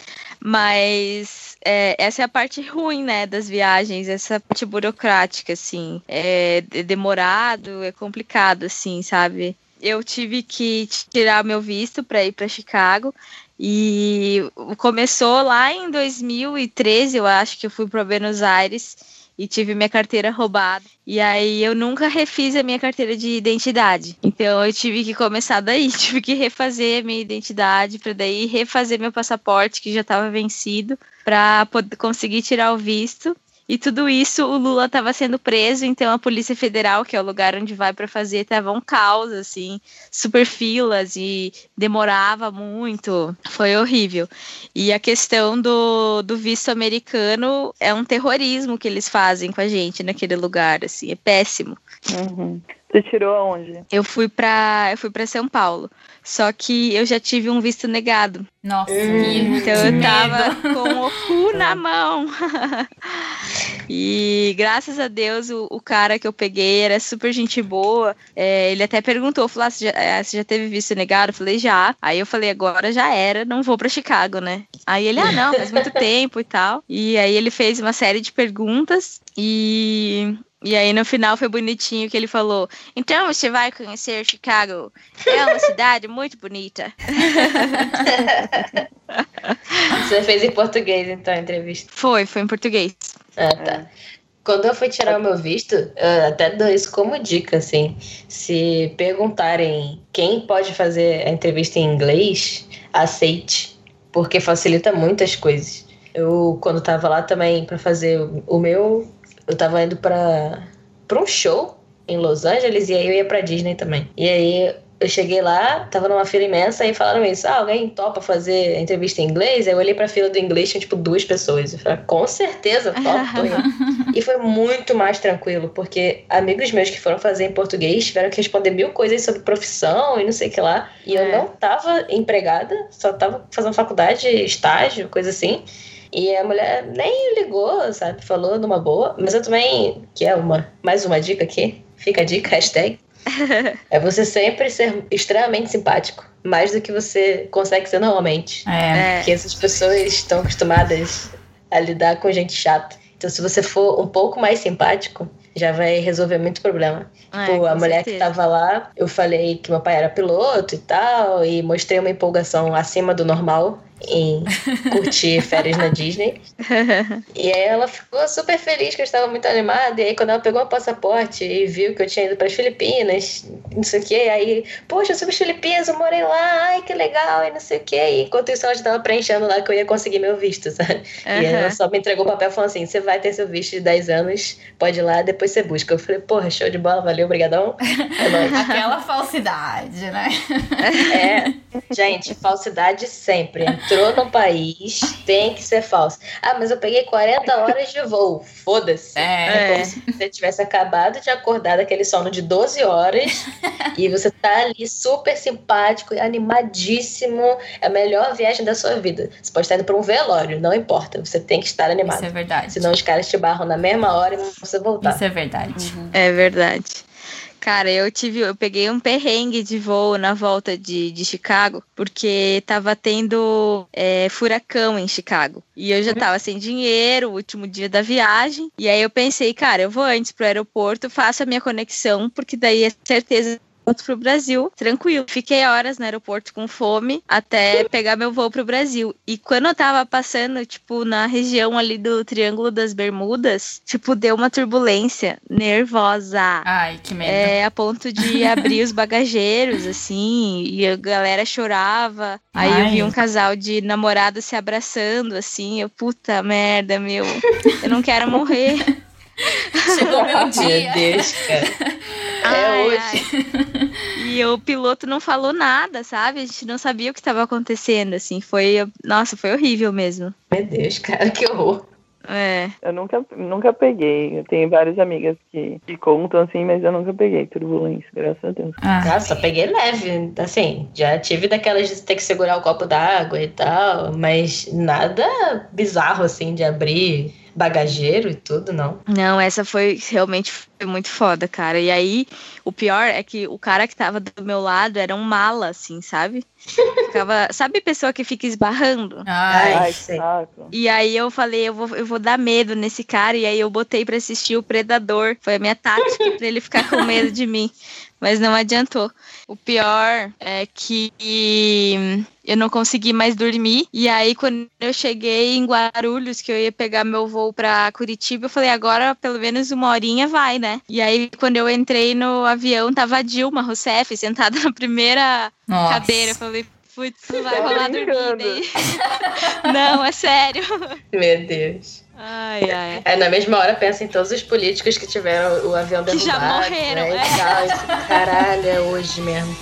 Mas é, essa é a parte ruim, né, das viagens, essa parte burocrática, assim. É de- demorado, é complicado, assim, sabe? Eu tive que tirar meu visto para ir para Chicago e começou lá em 2013, eu acho que eu fui para Buenos Aires e tive minha carteira roubada. E aí eu nunca refiz a minha carteira de identidade. Então eu tive que começar daí, tive que refazer a minha identidade para daí refazer meu passaporte que já estava vencido para conseguir tirar o visto. E tudo isso, o Lula estava sendo preso, então a Polícia Federal, que é o lugar onde vai para fazer, tava um caos, assim, super filas e demorava muito. Foi horrível. E a questão do, do visto americano é um terrorismo que eles fazem com a gente naquele lugar, assim, é péssimo. Uhum. Você tirou aonde? Eu fui para eu fui para São Paulo, só que eu já tive um visto negado. Nossa, Hum. que, Então que eu tava medo. com o cu na mão. e graças a Deus o, o cara que eu peguei era super gente boa. É, ele até perguntou, falou: ah, você, já, é, você já teve visto negado? Eu falei, já. Aí eu falei, agora já era, não vou pra Chicago, né? Aí ele, ah, não, faz muito tempo e tal. E aí ele fez uma série de perguntas e. E aí no final foi bonitinho que ele falou: Então você vai conhecer Chicago. É uma cidade muito bonita. Você fez em português, então, a entrevista. Foi, foi em português. Ah, tá. Quando eu fui tirar o meu visto, eu até dou isso como dica, assim. Se perguntarem quem pode fazer a entrevista em inglês, aceite. porque facilita muitas coisas. Eu, quando tava lá também para fazer o meu, eu tava indo para pra um show em Los Angeles e aí eu ia pra Disney também. E aí eu cheguei lá, tava numa fila imensa e falaram isso: ah, alguém topa fazer entrevista em inglês? Aí eu olhei pra fila do inglês, tinha tipo duas pessoas. Eu falei, com certeza, topo. e foi muito mais tranquilo, porque amigos meus que foram fazer em português tiveram que responder mil coisas sobre profissão e não sei o que lá. E eu É. não tava empregada, só tava fazendo faculdade, estágio, coisa assim. E a mulher nem ligou, sabe? Falou numa boa. Mas eu também, que é uma mais uma dica aqui, fica a dica, hashtag. é você sempre ser extremamente simpático. Mais do que você consegue ser normalmente. É. É. Porque essas pessoas estão acostumadas a lidar com gente chata. Então, se você for um pouco mais simpático, já vai resolver muito problema. É, Tipo, a mulher que tava lá, eu falei que meu pai era piloto e tal, e mostrei uma empolgação acima do normal em curtir férias na Disney. E aí ela ficou super feliz que eu estava muito animada. E aí quando ela pegou o passaporte e viu que eu tinha ido para as Filipinas, não sei o que, aí, poxa, eu sou das Filipinas, eu morei lá, ai que legal, e não sei o que. E enquanto isso ela já estava preenchendo lá que eu ia conseguir meu visto, sabe? E ela só me entregou o papel falando assim: você vai ter seu visto de 10 anos, pode ir lá, depois você busca. Eu falei, porra, show de bola, valeu, obrigadão. É. Aquela falsidade, né? É, gente, falsidade sempre. Entrou no país, tem que ser falso. Ah, mas eu peguei 40 horas de voo. Foda-se. É. como se você tivesse acabado de acordar daquele sono de 12 horas e você tá ali super simpático e animadíssimo. É a melhor viagem da sua vida. Você pode estar indo pra um velório, não importa. Você tem que estar animado. Isso é verdade. Senão os caras te barram na mesma hora e você voltar. Isso é verdade. É verdade. Cara, eu tive, eu peguei um perrengue de voo na volta de, de Chicago, porque tava tendo é, furacão em Chicago. E eu já tava sem dinheiro, o último dia da viagem. E aí eu pensei, cara, eu vou antes pro aeroporto, faço a minha conexão, porque daí é certeza volto pro Brasil, tranquilo. Fiquei horas no aeroporto com fome até pegar meu voo pro Brasil. E quando eu tava passando, tipo, na região ali do Triângulo das Bermudas, tipo, deu uma turbulência nervosa. Ai, que medo. É, a ponto de abrir os bagageiros, assim, e a galera chorava. Aí eu vi Ai. um casal de namorados se abraçando, assim, eu, puta merda, meu, eu não quero morrer. Chegou meu Meu dia. Deus, cara. É Ai, hoje. ai. E o piloto não falou nada, sabe? A gente não sabia o que estava acontecendo, assim. Foi. Nossa, foi horrível mesmo. Meu Deus, cara, que horror. É. Eu nunca, nunca peguei. Eu tenho várias amigas que, que contam assim, mas eu nunca peguei turbulência, graças a Deus. Ah, Nossa, peguei leve. Assim, já tive daquelas de ter que segurar o copo d'água e tal, mas nada bizarro assim de abrir bagageiro e tudo, não. Não, essa foi realmente foi muito foda, cara. E aí, o pior é que o cara que tava do meu lado era um mala, assim, sabe? Ficava. Sabe pessoa que fica esbarrando? ai, Ai, sei. E aí eu falei, eu vou, eu vou dar medo nesse cara, e aí eu botei pra assistir o Predador. Foi a minha tática pra ele ficar com medo de mim. Mas não adiantou. O pior é que eu não consegui mais dormir. E aí, quando eu cheguei em Guarulhos, que eu ia pegar meu voo pra Curitiba, eu falei, agora pelo menos uma horinha vai, né? E aí, quando eu entrei no avião, tava a Dilma Rousseff sentada na primeira nossa. cadeira. Eu falei, putz, vai rolar dormida aí. não, é sério. Meu Deus. Ai, ai. Aí na mesma hora pensa em todos os políticos que tiveram o avião Que derrubado. já morreram, né? é. Tal, Caralho, é hoje mesmo.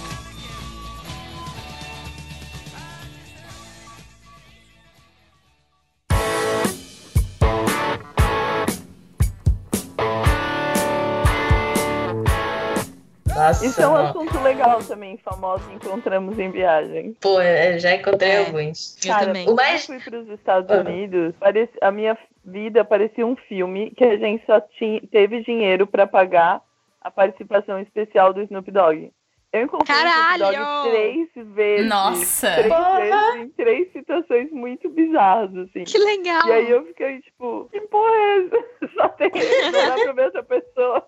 Nossa, Isso é um assunto legal também, famosos encontramos em viagem. Pô, eu já encontrei É. alguns. Eu Cara, também. quando O mais- eu fui para os Estados. Unidos, parece, a minha vida parecia um filme que a gente só tinha, teve dinheiro para pagar a participação especial do Snoop Dogg. Eu encontrei o Snoop Caralho! Dogg três vezes. Nossa. Três Porra! vezes em três situações muito bizarras, assim. Que legal. E aí eu fiquei tipo, que porra é essa? Só tem que olhar pra ver essa pessoa.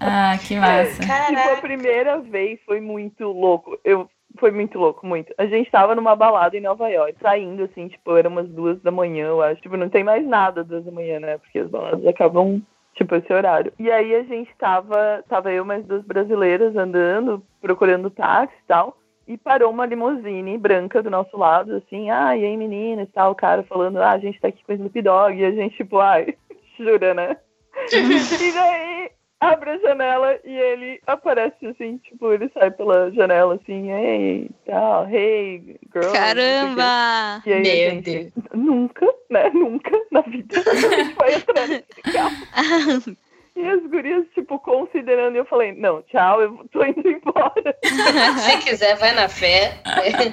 Ah, que massa. Tipo, a Caraca. primeira vez foi muito louco. Eu foi muito louco, muito. A gente tava numa balada em Nova York, saindo assim, tipo, era umas duas da manhã, eu acho. Tipo, não tem mais nada duas da manhã, né? Porque as baladas acabam, tipo, esse horário. E aí a gente tava, tava eu mais duas brasileiras andando, procurando táxi e tal. e parou uma limusine branca do nosso lado, assim, ah, e aí meninas e tal, o cara falando, ah, a gente tá aqui com o Snoop Dogg, e a gente, tipo, ai, jura, né? e daí abre a janela e ele aparece assim, tipo, ele sai pela janela assim, ei, tal, hey, girl. Caramba! E aí, Meu gente, nunca, né? Nunca na vida a gente vai entrar nesse carro. E as gurias, tipo, considerando, e eu falei, não, tchau, eu tô indo embora. Se quiser, vai na fé.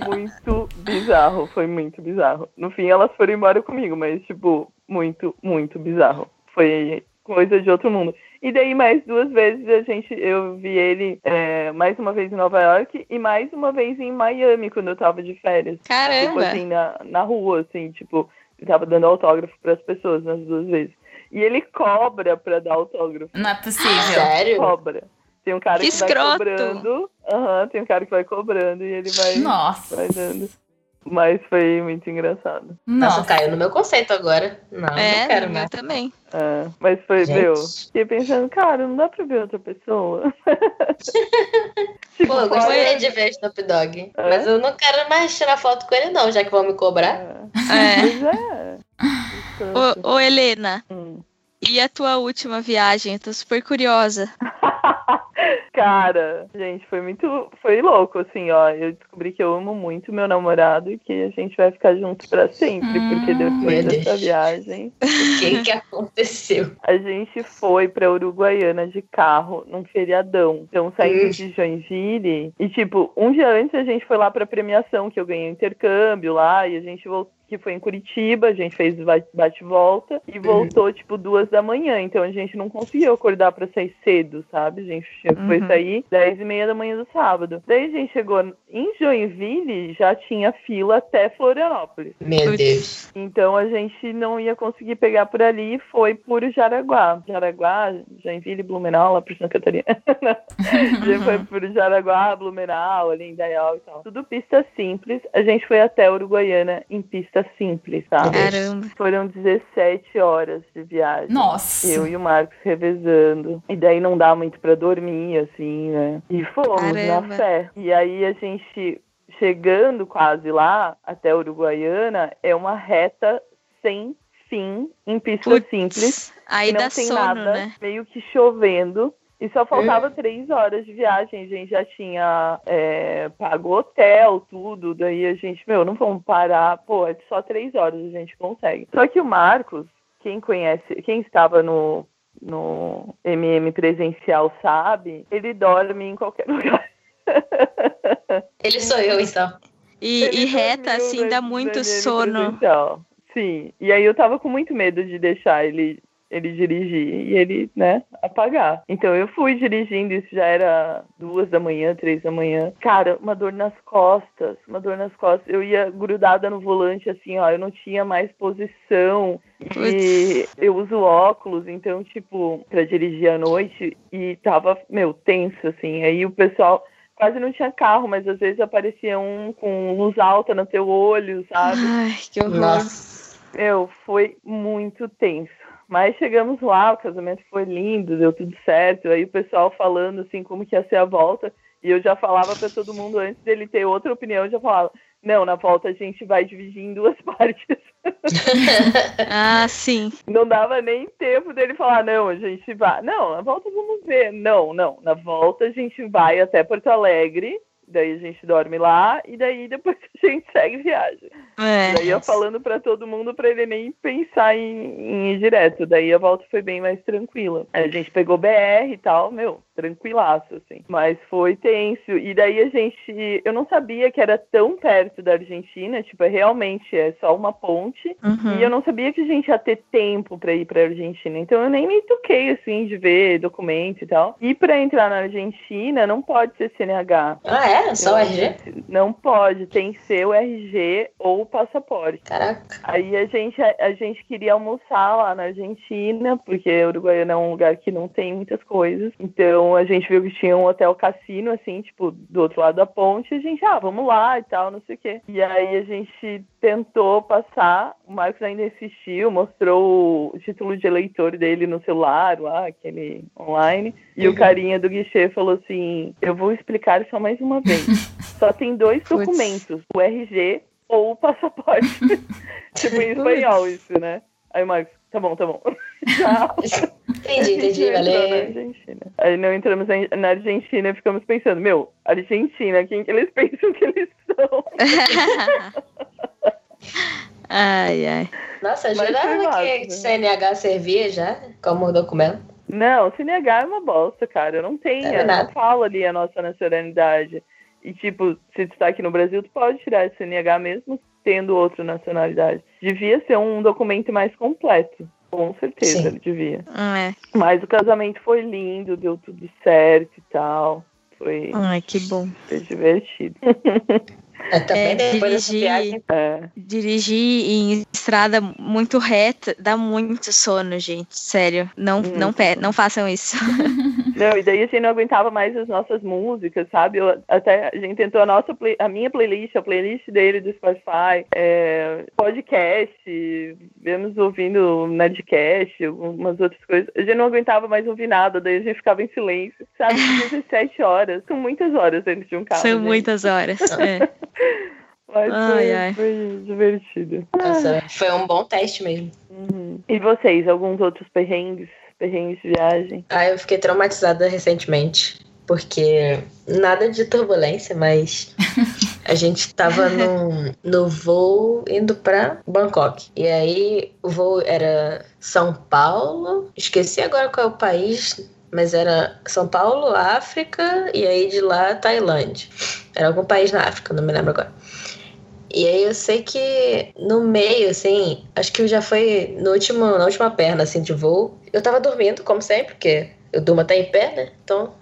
muito bizarro, foi muito bizarro. No fim, elas foram embora comigo, mas, tipo, muito, muito bizarro. Foi coisa de outro mundo. E daí, mais duas vezes, a gente, eu vi ele é, mais uma vez em Nova York e mais uma vez em Miami, quando eu tava de férias. Tipo Caramba! assim, na, na rua, assim, tipo, ele tava dando autógrafo pras pessoas nas duas vezes. E ele cobra pra dar autógrafo. Não é possível. Sério? Cobra. Tem um cara Que que, vai escroto! cobrando. Aham, tem um cara que vai cobrando e ele vai, Nossa. vai dando. Mas foi muito engraçado. Nossa, Nossa. caiu no meu conceito agora. Não, é, não quero no meu mais. também. É, mas foi, Gente. meu. Fiquei pensando, cara, não dá pra ver outra pessoa. tipo, Pô, eu gostaria de ver Snoop Dogg. Mas eu não quero mais tirar foto com ele, não, já que vão me cobrar. É, É. pois é. Ô, ô, Helena, Hum. e a tua última viagem? Eu tô super curiosa. Cara, gente, foi muito. Foi louco, assim, ó. Eu descobri que eu amo muito meu namorado e que a gente vai ficar junto pra sempre, porque Hum, depois meu dessa viagem, O que que aconteceu? a gente foi pra Uruguaiana de carro num feriadão. Então, saindo Ih. de Joinville. E, tipo, um dia antes a gente foi lá pra premiação, que eu ganhei um intercâmbio lá, e a gente voltou. Que foi em Curitiba, a gente fez ba- bate-volta e voltou, tipo, duas da manhã. Então a gente não conseguiu acordar pra sair cedo, sabe? A gente foi Uhum. Sair dez e meia da manhã do sábado. Daí a gente chegou em Joinville, já tinha fila até Florianópolis. Meu. Deus. Então a gente não ia conseguir pegar por ali e foi por Jaraguá. Jaraguá, Joinville, Blumenau, lá por Santa Catarina. a gente foi por Jaraguá, Blumenau, ali em Dayal e tal. Tudo pista simples. A gente foi até Uruguaiana em pista simples, tá? Caramba. Foram 17 horas de viagem. Nossa. Eu e o Marcos revezando. E daí não dá muito pra dormir, assim, né? E fomos Caramba. na fé. E aí a gente, chegando quase lá, até Uruguaiana, é uma reta sem fim, em pista Putz, simples. Aí não dá tem sono, nada, né? meio que chovendo. E só faltava três horas de viagem. A gente já tinha é, pago hotel, tudo. Daí a gente, meu, não vamos parar. Pô, é só três horas a gente consegue. Só que o Marcos, quem conhece, quem estava no, no MM presencial sabe, ele dorme em qualquer lugar. Ele sou eu, então. E, e reta, assim, dá muito sono. presencial. Sim. E aí eu tava com muito medo de deixar ele ele dirigir e ele, né, apagar. Então eu fui dirigindo, isso já era duas da manhã, três da manhã. Cara, uma dor nas costas, uma dor nas costas. Eu ia grudada no volante, assim, ó, eu não tinha mais posição. E eu uso óculos, então, tipo, pra dirigir à noite, e tava, meu, tenso, assim. Aí o pessoal quase não tinha carro, mas às vezes aparecia um com luz alta no teu olho, sabe? Ai, que horror. Nossa. Meu, foi muito tenso. Mas chegamos lá, o casamento foi lindo, deu tudo certo. Aí o pessoal falando assim como que ia ser a volta. E eu já falava pra todo mundo antes dele ter outra opinião, eu já falava, não, na volta a gente vai dividir em duas partes. Ah, sim. Não dava nem tempo dele falar, não, a gente vai. Não, na volta vamos ver. Não, não. Na volta a gente vai até Porto Alegre, daí a gente dorme lá, e daí depois a gente segue viagem. É. Daí ia Nossa. falando pra todo mundo pra ele nem pensar em, em ir direto. Daí a volta foi bem mais tranquila. Aí a gente pegou BR e tal, meu, tranquilaço, assim. Mas foi tenso. E daí a gente. Eu não sabia que era tão perto da Argentina, tipo, é realmente é só uma ponte. Uhum. E eu não sabia que a gente ia ter tempo pra ir pra Argentina. Então eu nem me toquei, assim, de ver documento e tal. E pra entrar na Argentina, não pode ser CNH. Ah, é? Só o RG? Não pode, tem que ser o RG ou o passaporte. Caraca. Aí a gente, a, a gente queria almoçar lá na Argentina, porque Uruguaiana é um lugar que não tem muitas coisas. Então a gente viu que tinha um hotel cassino, assim, tipo, do outro lado da ponte, e a gente, ah, vamos lá e tal, não sei o quê. E aí a gente tentou passar, o Marcos ainda insistiu, mostrou o título de eleitor dele no celular lá, aquele online. E o carinha do guichê falou assim: Eu vou explicar só mais uma vez. só tem dois documentos, o RG ou o passaporte. tipo, em espanhol isso, né? Aí o Marcos, tá bom, tá bom. Tchau. Entendi, entendi, valeu. Aí não entramos na- na Argentina e ficamos pensando, meu, Argentina, quem que eles pensam que eles são? ai, ai. Nossa, eu Mas jurava que? CNH servia já como documento. Não, CNH é uma bosta, cara. Não tem, É verdade. não fala ali a nossa nacionalidade. E, tipo, se tu tá aqui no Brasil, tu pode tirar esse CNH mesmo tendo outra nacionalidade. Devia ser um documento mais completo. Com certeza, Sim. ele devia. É. Mas o casamento foi lindo, deu tudo certo e tal. Foi, Ai, que bom. foi divertido. É, também É, dirigir- viagem. É. Dirigir em estrada muito reta dá muito sono, gente. Sério. Não, Muito não, não façam isso. Não, e daí a gente não aguentava mais as nossas músicas, sabe? Eu- até a gente tentou a nossa play- a minha playlist, a playlist dele do Spotify, é, podcast, vemos ouvindo Nerdcast, algumas outras coisas. A gente não aguentava mais ouvir nada, daí a gente ficava em silêncio, sabe? 17 horas. São muitas horas dentro de um carro. São gente. muitas horas. É. Mas Ai, foi, ai. foi divertido. Nossa, foi um bom teste mesmo. Uhum. E vocês, alguns outros perrengues? Perrengues de viagem? Ah, eu fiquei traumatizada recentemente. Porque nada de turbulência, mas a gente tava num, no voo indo pra Bangkok. E aí o voo era São Paulo, esqueci agora qual é o país, mas era São Paulo, África, e aí de lá Tailândia. Era algum país na África, não me lembro agora. E aí eu sei que no meio, assim, acho que já foi no último, na última perna, assim, de voo. Eu tava dormindo, como sempre, porque eu durmo até em pé, né? Então,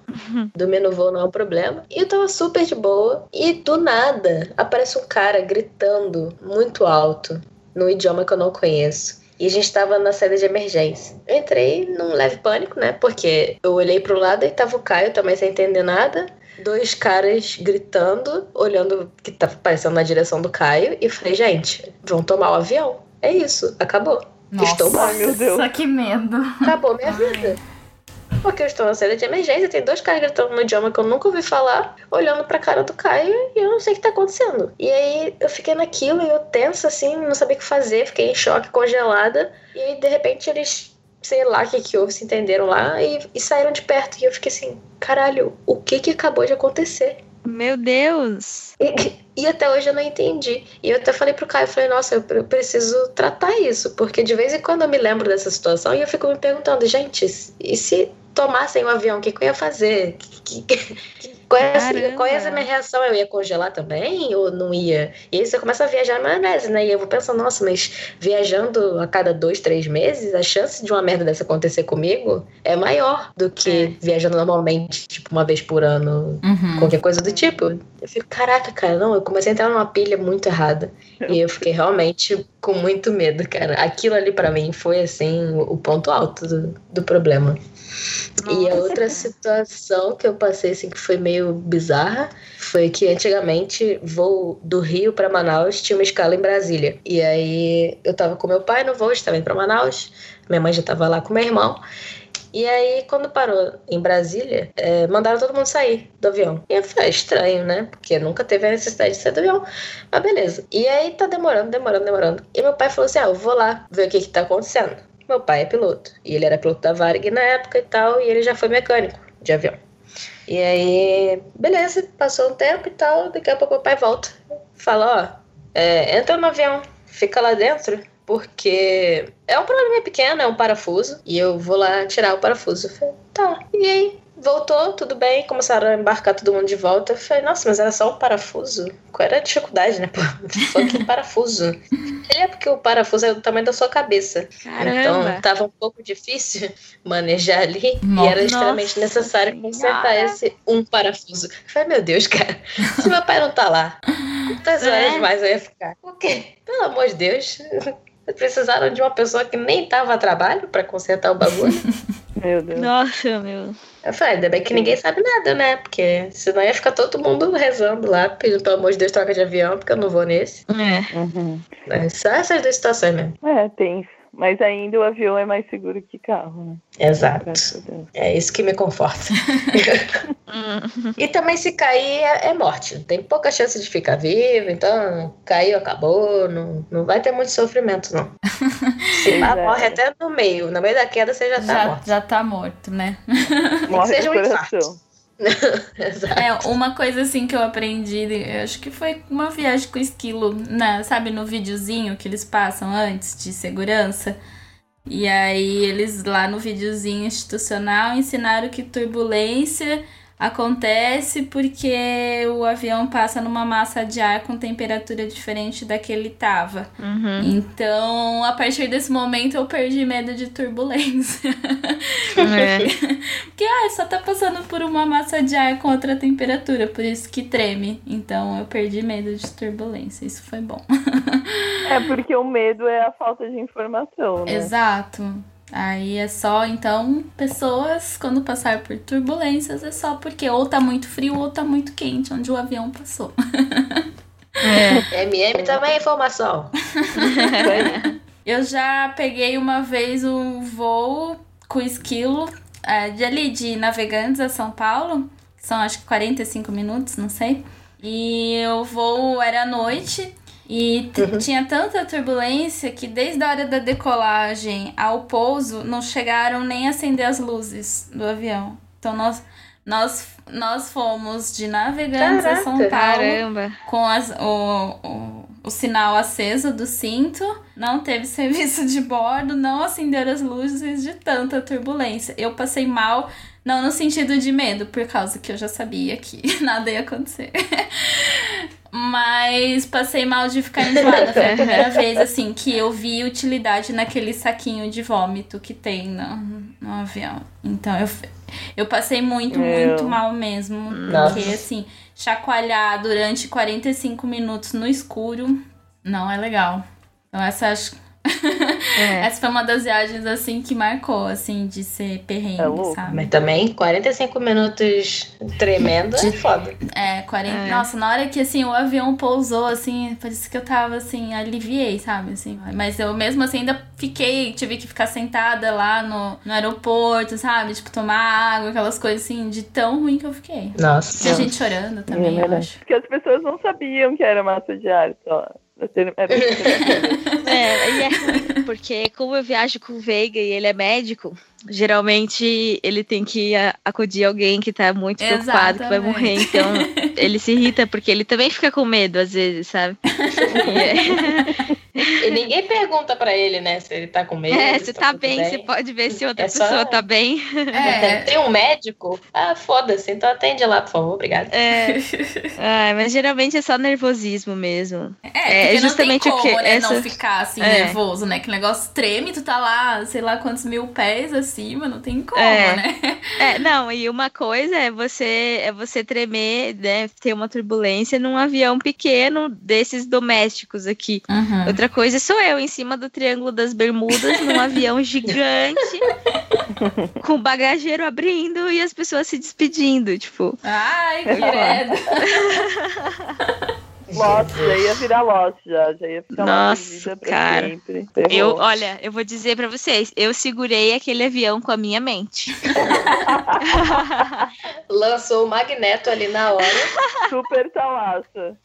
dormir no voo não é um problema. E eu tava super de boa. E do nada, aparece um cara gritando muito alto, num idioma que eu não conheço. E a gente tava na saída de emergência. Eu entrei num leve pânico, né? Porque eu olhei pro lado e tava o Caio também sem entender nada. Dois caras gritando, olhando que tava aparecendo na direção do Caio. E falei, gente, vão tomar o avião. É isso, acabou. Estou Nossa, morta. Ai, meu Deus. que medo. Acabou minha vida. Porque eu estou na saída de emergência, tem dois caras gritando no idioma que eu nunca ouvi falar, olhando pra cara do Caio e eu não sei o que tá acontecendo. E aí eu fiquei naquilo e eu tensa assim, não sabia o que fazer, fiquei em choque, congelada. E aí de repente eles, sei lá o que que houve, se entenderam lá e, e saíram de perto. E eu fiquei assim, caralho, o que que acabou de acontecer? Meu Deus. E, e até hoje eu não entendi. E eu até falei pro Caio, eu falei, nossa, eu pre- preciso tratar isso, porque de vez em quando eu me lembro dessa situação e eu fico me perguntando, gente, e se tomassem o avião, o que, que eu ia fazer? Que- que- qual, ia, ser- Caramba. qual ia ser a minha reação? Eu ia congelar também ou não ia? E aí você começa a viajar na maionese, né? E eu vou pensando, nossa, mas viajando a cada dois, três meses, a chance de uma merda dessa acontecer comigo é maior do que viajando normalmente, tipo, uma vez por ano, Uhum. qualquer coisa do tipo. Eu fico, caraca, cara, não, eu comecei a entrar numa pilha muito errada. E eu fiquei realmente com muito medo, cara. Aquilo ali pra mim foi, assim, o ponto alto do, do problema. E a outra situação que eu passei, assim, que foi meio bizarra, foi que antigamente, voo do Rio pra Manaus tinha uma escala em Brasília. E aí eu tava com meu pai no voo, estava indo pra Manaus, minha mãe já tava lá com meu irmão. E aí, quando parou em Brasília, é, mandaram todo mundo sair do avião. E eu falei, "É estranho, né? Porque nunca teve a necessidade de sair do avião. Mas beleza. E aí tá demorando, demorando, demorando. E meu pai falou assim: ah, eu vou lá ver o que que tá acontecendo. Meu pai é piloto. E ele era piloto da Varig na época e tal, e ele já foi mecânico de avião. E aí, beleza, passou um tempo e tal, daqui a pouco meu pai volta. Fala, ó, é, entra no avião, fica lá dentro, porque é um probleminha pequeno, é um parafuso, e eu vou lá tirar o parafuso. Eu falei, tá. E aí, voltou, tudo bem, começaram a embarcar todo mundo de volta. Eu falei, nossa, mas era só um parafuso? Qual era a dificuldade, né? Pô, fucking parafuso. Ele é porque o parafuso é do tamanho da sua cabeça. Caramba. Então tava um pouco difícil manejar ali e Nossa era extremamente necessário consertar esse um parafuso. Eu falei, meu Deus, cara, se meu pai não tá lá, quantas É. horas mais eu ia ficar? Por quê? Pelo amor de Deus. Precisaram de uma pessoa que nem tava a trabalho pra consertar o bagulho. Meu Deus. Nossa, meu. Eu falei, ainda bem que ninguém sabe nada, né? Porque senão ia ficar todo mundo rezando lá, pedindo pelo amor de Deus, troca de avião, porque eu não vou nesse. É. Uhum. Mas só essas duas situações mesmo. É, tenso. Mas ainda o avião é mais seguro que carro, né? Exato. É isso que me conforta. e também se cair é, é morte. Tem pouca chance de ficar vivo, então caiu, acabou. Não, não vai ter muito sofrimento, não. Se é. morre até no meio. No meio da queda você já tá Já, morto. já tá morto, né? Morre seja do um infarto. É, uma coisa assim que eu aprendi, eu acho que foi uma viagem com esquilo, na, sabe, no videozinho que eles passam antes de segurança. E aí eles lá no videozinho institucional ensinaram que turbulência acontece porque o avião passa numa massa de ar com temperatura diferente da que ele tava. Uhum. Então, a partir desse momento eu perdi medo de turbulência. É. Porque, ah, só tá passando por uma massa de ar com outra temperatura, por isso que treme. Então eu perdi medo de turbulência. Isso foi bom. É porque o medo é a falta de informação, né? Exato. Aí é só, então, pessoas, quando passar por turbulências, é só porque ou tá muito frio ou tá muito quente, onde o avião passou. É. MM também é informação. Eu já peguei uma vez um voo com esquilo é, de ali, de Navegantes a São Paulo. São acho que 45 minutos, não sei. E o voo era à noite. E t- tinha tanta turbulência que desde a hora da decolagem ao pouso não chegaram nem a acender as luzes do avião. Então nós, nós, nós fomos de Navegantes a São Caraca, Paulo Caramba. com as- o, o, o sinal aceso do cinto, não teve serviço de bordo, não acenderam as luzes de tanta turbulência. Eu passei mal, não no sentido de medo, por causa que eu já sabia que nada ia acontecer. Mas passei mal de ficar enjoada. Foi a primeira vez, assim, que eu vi utilidade naquele saquinho de vômito que tem no, no avião. Então, eu, eu passei muito, Meu. muito mal mesmo. Nossa. Porque, assim, chacoalhar durante 45 minutos no escuro não é legal. Então, essa acho. É. Essa foi uma das viagens, assim, que marcou, assim, de ser perrengue, É louco, sabe? Mas também 45 minutos tremendo é foda. É, 40. É. Nossa, na hora que assim o avião pousou, assim, parecia que eu tava assim, aliviei, sabe? Assim, mas eu mesmo assim ainda fiquei, tive que ficar sentada lá no, no aeroporto, sabe? Tipo, tomar água, aquelas coisas assim, de tão ruim que eu fiquei. Nossa. Tinha gente chorando também, é eu acho. Porque as pessoas não sabiam que era massa de ar só. É, e é ruim, porque como eu viajo com o Veiga e ele é médico, geralmente ele tem que a- acudir alguém que tá muito preocupado que vai morrer. Então ele se irrita porque ele também fica com medo às vezes, sabe? E é- E ninguém pergunta pra ele, né, se ele tá com medo. É, se você tá tudo bem, você pode ver se outra É só- pessoa tá bem. É, Tem um médico? Ah, foda-se. Então atende lá, por favor. Obrigada. É. Ai, mas geralmente é só nervosismo mesmo. é, É, porque justamente não o que como, né, essa- não ficar assim, É. nervoso, né? Que o negócio treme, tu tá lá, sei lá quantos mil pés acima, não tem como, É. né? É, não, e uma coisa é você é você tremer, né, ter uma turbulência num avião pequeno desses domésticos aqui. Uhum. Outra coisa sou eu em cima do Triângulo das Bermudas num avião gigante com o bagageiro abrindo e as pessoas se despedindo, tipo. Ai, credo. Lost, já ia virar Lost já. Já ia ficar Nossa, cara. sempre. Eu, olha, eu vou dizer pra vocês, eu segurei aquele avião com a minha mente. Lançou o magneto ali na hora. Super talaça.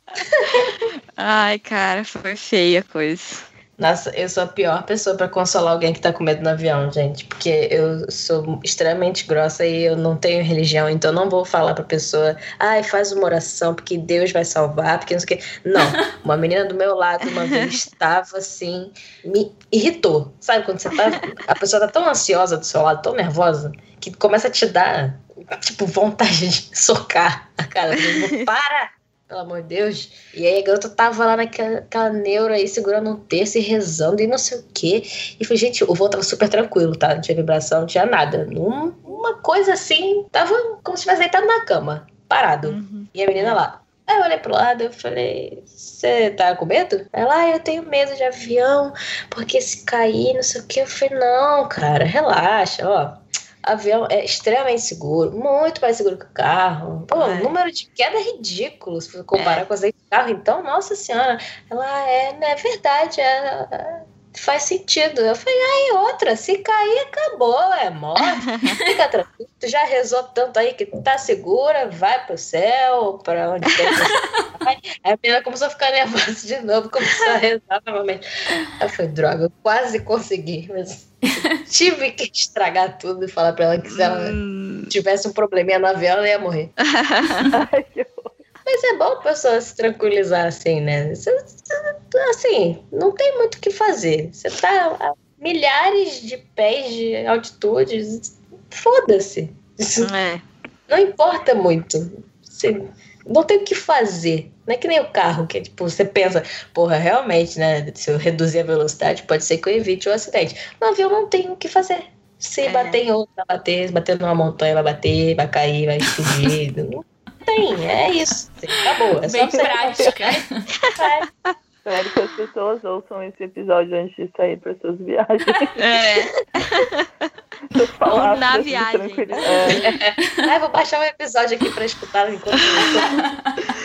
Ai, cara, foi feia a coisa. Nossa, eu sou a pior pessoa pra consolar alguém que tá com medo no avião, gente. Porque eu sou extremamente grossa e eu não tenho religião, então eu não vou falar pra pessoa, ai, faz uma oração porque Deus vai salvar, porque não sei o quê. Não. Uma menina do meu lado uma vez estava assim, me irritou. Sabe quando você tá. A pessoa tá tão ansiosa do seu lado, tão nervosa, que começa a te dar, tipo, vontade de socar a cara. Tipo, Para! Pelo amor de Deus. E aí a garota tava lá naquela aquela neura aí, segurando um terço e rezando e não sei o quê. E falei, gente, o voo tava super tranquilo, tá? Não tinha vibração, não tinha nada. Um- uma coisa assim, tava como se tivesse deitado na cama, parado. Uhum. E a menina lá. Aí eu olhei pro lado e falei, você tá com medo? Ela, ah, eu tenho medo de avião, porque se cair, não sei o que. Eu falei, não, cara, relaxa, ó. Avião é extremamente seguro, muito mais seguro que o carro. Pô, É. o número de queda é ridículo se comparar com as de carro. Então, nossa senhora, ela é, né, é verdade. É, é, faz sentido. Eu falei, aí outra, se cair, acabou, é morte. Fica tranquilo, tu já rezou tanto aí que tá segura, vai pro céu, pra onde quer que você vai. Aí a menina começou a ficar nervosa de novo, começou a rezar novamente. Aí eu falei, droga, eu quase consegui, mas tive que estragar tudo e falar pra ela que se ela Hum. tivesse um probleminha no avião, ela ia morrer. Ai, que horror. Mas é bom a pessoa se tranquilizar assim, né? Você- assim, não tem muito o que fazer. Você tá a milhares de pés de altitude, foda-se. É. não importa muito. Você não tem o que fazer. Não é que nem o carro, que tipo, você pensa, porra, realmente, né? Se eu reduzir a velocidade, pode ser que eu evite o acidente. No avião não tem o que fazer. Se É. bater em outro, vai bater, se bater numa montanha, vai bater, vai cair, vai explodir. não tem, é isso. Acabou. É Bem prática. vai. Espero que as pessoas ouçam esse episódio antes de sair para suas viagens. É. Falar na viagem. tranquilizar. É. Ah, vou baixar um episódio aqui pra escutar enquanto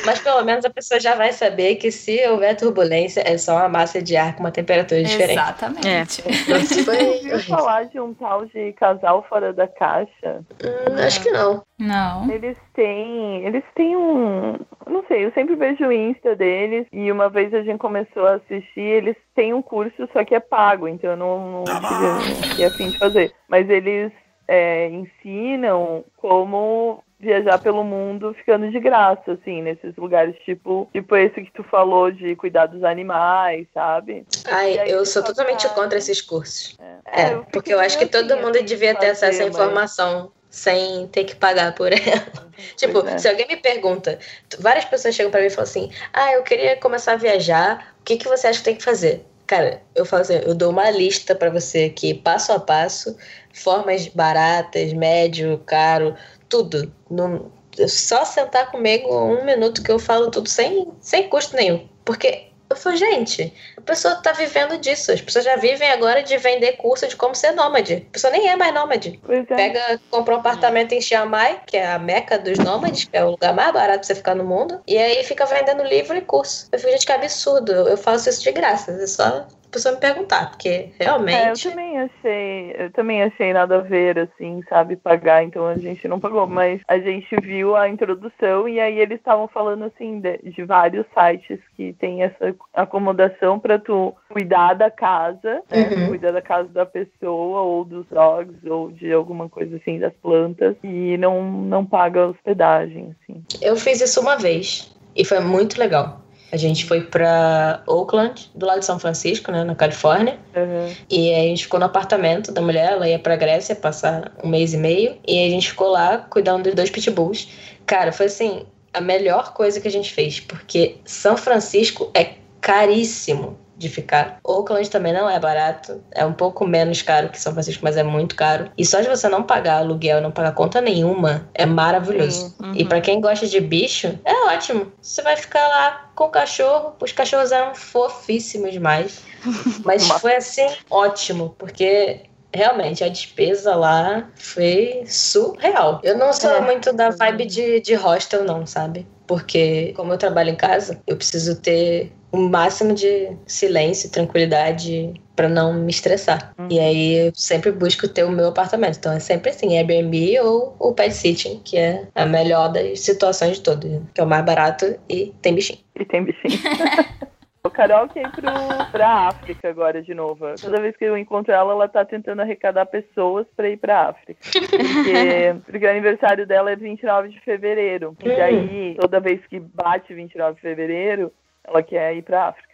Mas pelo menos a pessoa já vai saber que se houver turbulência, é só uma massa de ar com uma temperatura diferente. Exatamente. Nossa, foi falar de um tal de casal fora da caixa? Hum, acho que não. Não. Eles têm. Eles têm um. Não sei, eu sempre vejo o Insta deles e uma vez a gente começou a assistir, eles têm um curso, só que é pago, então eu não, não tive, tive a fim de fazer. Mas eles é, ensinam como viajar pelo mundo ficando de graça, assim, nesses lugares tipo, tipo esse que tu falou de cuidar dos animais, sabe? Ai, eu sou totalmente contra esses cursos. É, É, eu fico porque eu acho que todo assim, mundo devia ter acesso à mas- informação sem ter que pagar por ela. Tipo, Pois é. se alguém me pergunta, várias pessoas chegam pra mim e falam assim: Ah, eu queria começar a viajar, o que, que você acha que tem que fazer? Cara, eu falo assim, eu dou uma lista pra você aqui, passo a passo, formas baratas, médio, caro, tudo. Não, só sentar comigo um minuto que eu falo tudo sem, sem custo nenhum. Porque eu falo, gente, a pessoa tá vivendo disso. As pessoas já vivem agora de vender curso de como ser nômade. A pessoa nem é mais nômade. Pois é. Pega, compra um apartamento em Chiang Mai, que é a meca dos nômades, que é o lugar mais barato pra você ficar no mundo, e aí fica vendendo livro e curso. Eu fico, gente, que absurdo. Eu faço isso de graça. É só pessoa me perguntar, porque É, eu realmente. também achei, eu também achei nada a ver, assim, sabe, pagar, então a gente não pagou, mas a gente viu a introdução e aí eles estavam falando, assim, de, de vários sites que tem essa acomodação para tu cuidar da casa, né, Uhum. cuidar da casa da pessoa ou dos dogs ou de alguma coisa assim, das plantas e não, não paga hospedagem, assim. Eu fiz isso uma vez e foi muito legal. A gente foi pra Oakland, do lado de São Francisco, né, na Califórnia. Uhum. E aí a gente ficou no apartamento da mulher, ela ia pra Grécia passar um mês e meio. E aí a gente ficou lá cuidando dos dois pitbulls. Cara, foi assim, a melhor coisa que a gente fez, porque São Francisco é caríssimo de ficar. Oakland também não é barato, é um pouco menos caro que São Francisco, mas é muito caro. E só de você não pagar aluguel, não pagar conta nenhuma, é maravilhoso. Sim. E pra quem gosta de bicho, é ótimo. Você vai ficar lá com o cachorro. Os cachorros eram fofíssimos demais. Mas foi assim, ótimo, porque realmente a despesa lá foi surreal. Eu não sou É. muito da vibe de, de hostel, não, sabe? Porque, como eu trabalho em casa, eu preciso ter o máximo de silêncio e tranquilidade pra não me estressar. Uhum. E aí eu sempre busco ter o meu apartamento. Então é sempre assim, Airbnb ou o pet sitting, que é a melhor das situações de todas, que é o mais barato e tem bichinho. E tem bichinho. O Carol quer ir pro, pra África agora de novo. Toda vez que eu encontro ela, ela tá tentando arrecadar pessoas pra ir pra África. Porque, porque o aniversário dela é 29 de fevereiro. E daí, toda vez que bate 29 de fevereiro, ela quer ir pra África.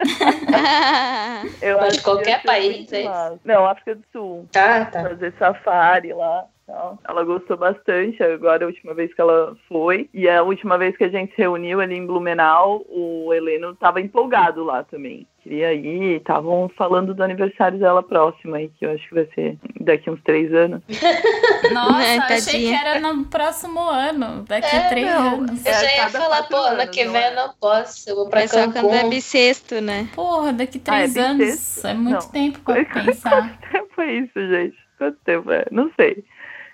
Eu Mas acho que qualquer país, é isso? Não, África do Sul. Tá, tá. Fazer safari lá. Tal. Ela gostou bastante, agora a última vez que ela foi. E a última vez que a gente se reuniu ali em Blumenau, o Heleno estava empolgado lá também. Queria ir, estavam falando do aniversário dela próximo aí, que eu acho que vai ser daqui uns três anos. Nossa, É, eu achei que era no próximo ano, daqui É, três não. anos. É, Eu já ia cada falar, pô, ano anos, que vem é? eu não posso, eu vou pra É só quando é Cancún. bissexto, né? Porra, daqui Ah, é três anos é muito Não. tempo pra Quanto pensar. tempo é isso, gente? Quanto tempo é? Não sei.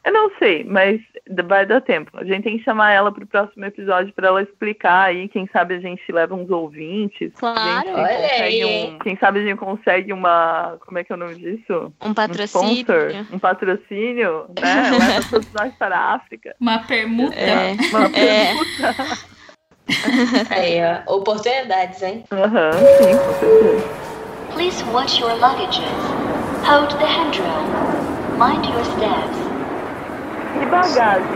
Eu não sei, mas vai dar tempo. A gente tem que chamar ela pro próximo episódio para ela explicar aí. Quem sabe a gente leva uns ouvintes. Claro, Quem olha aí. um, Quem sabe a gente consegue uma. Como é que é o nome disso? Um Um patrocínio. sponsor, um patrocínio, né? Leva todos nós para a África. Uma permuta. É. Uma É. Aí, ó. Oportunidades, hein? Aham, sim, com certeza. Please watch your luggages. Hold the handrail. Mind your steps. E bagagem,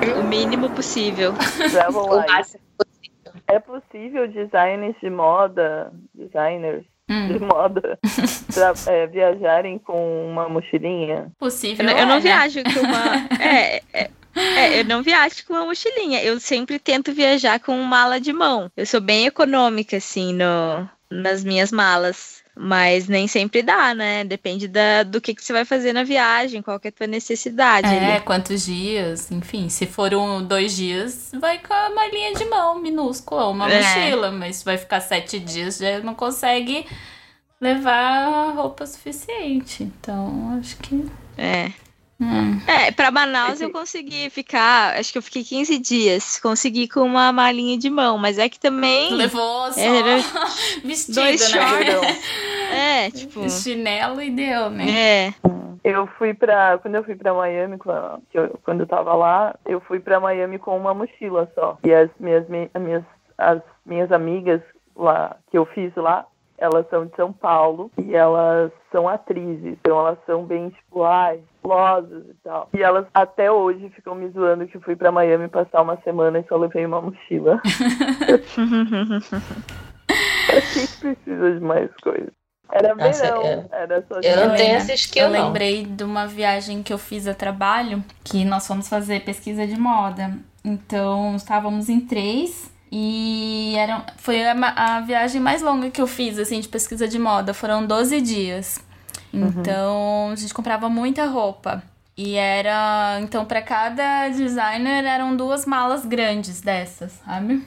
gente? O mínimo possível. Travel O light. máximo possível. É possível designers de moda, designers de moda, pra, é, viajarem com uma mochilinha? Eu, Possível. não- eu não é, né? viajo com uma. É, é, é, eu não viajo com uma mochilinha. Eu sempre tento viajar com mala de mão. Eu sou bem econômica, assim, no, nas minhas malas. Mas nem sempre dá, né? Depende da, do que, que você vai fazer na viagem, qual que é a tua necessidade. É, ali. quantos dias, enfim, se for um, dois dias, vai com a malinha de mão minúscula, uma É. mochila, mas se vai ficar sete dias, já não consegue levar roupa suficiente. Então, acho que. É. hum, É, pra Manaus eu consegui ficar, acho que eu fiquei 15 dias, consegui com uma malinha de mão, mas é que também levou só Era vestido, dois né? shorts. é, tipo, Chinelo e deu, né? é, Eu fui pra. Quando eu fui pra Miami, quando eu, quando eu tava lá, eu fui pra Miami com uma mochila só. E as minhas, mi- as minhas, as minhas amigas lá, que eu fiz lá, elas são de São Paulo e elas são atrizes. Então elas são bem, tipo, ai, e tal. E elas até hoje ficam me zoando que eu fui pra Miami passar uma semana e só levei uma mochila. A gente precisa de mais coisas. Era Nossa, verão, eu- era só Eu não tenho essa skill, Eu não. lembrei de uma viagem que eu fiz a trabalho, que nós fomos fazer pesquisa de moda. Então, estávamos em três e era, foi a, a viagem mais longa que eu fiz, assim, de pesquisa de moda. Foram 12 dias. Então, a gente comprava muita roupa. E era, então, para cada designer eram duas malas grandes dessas, sabe?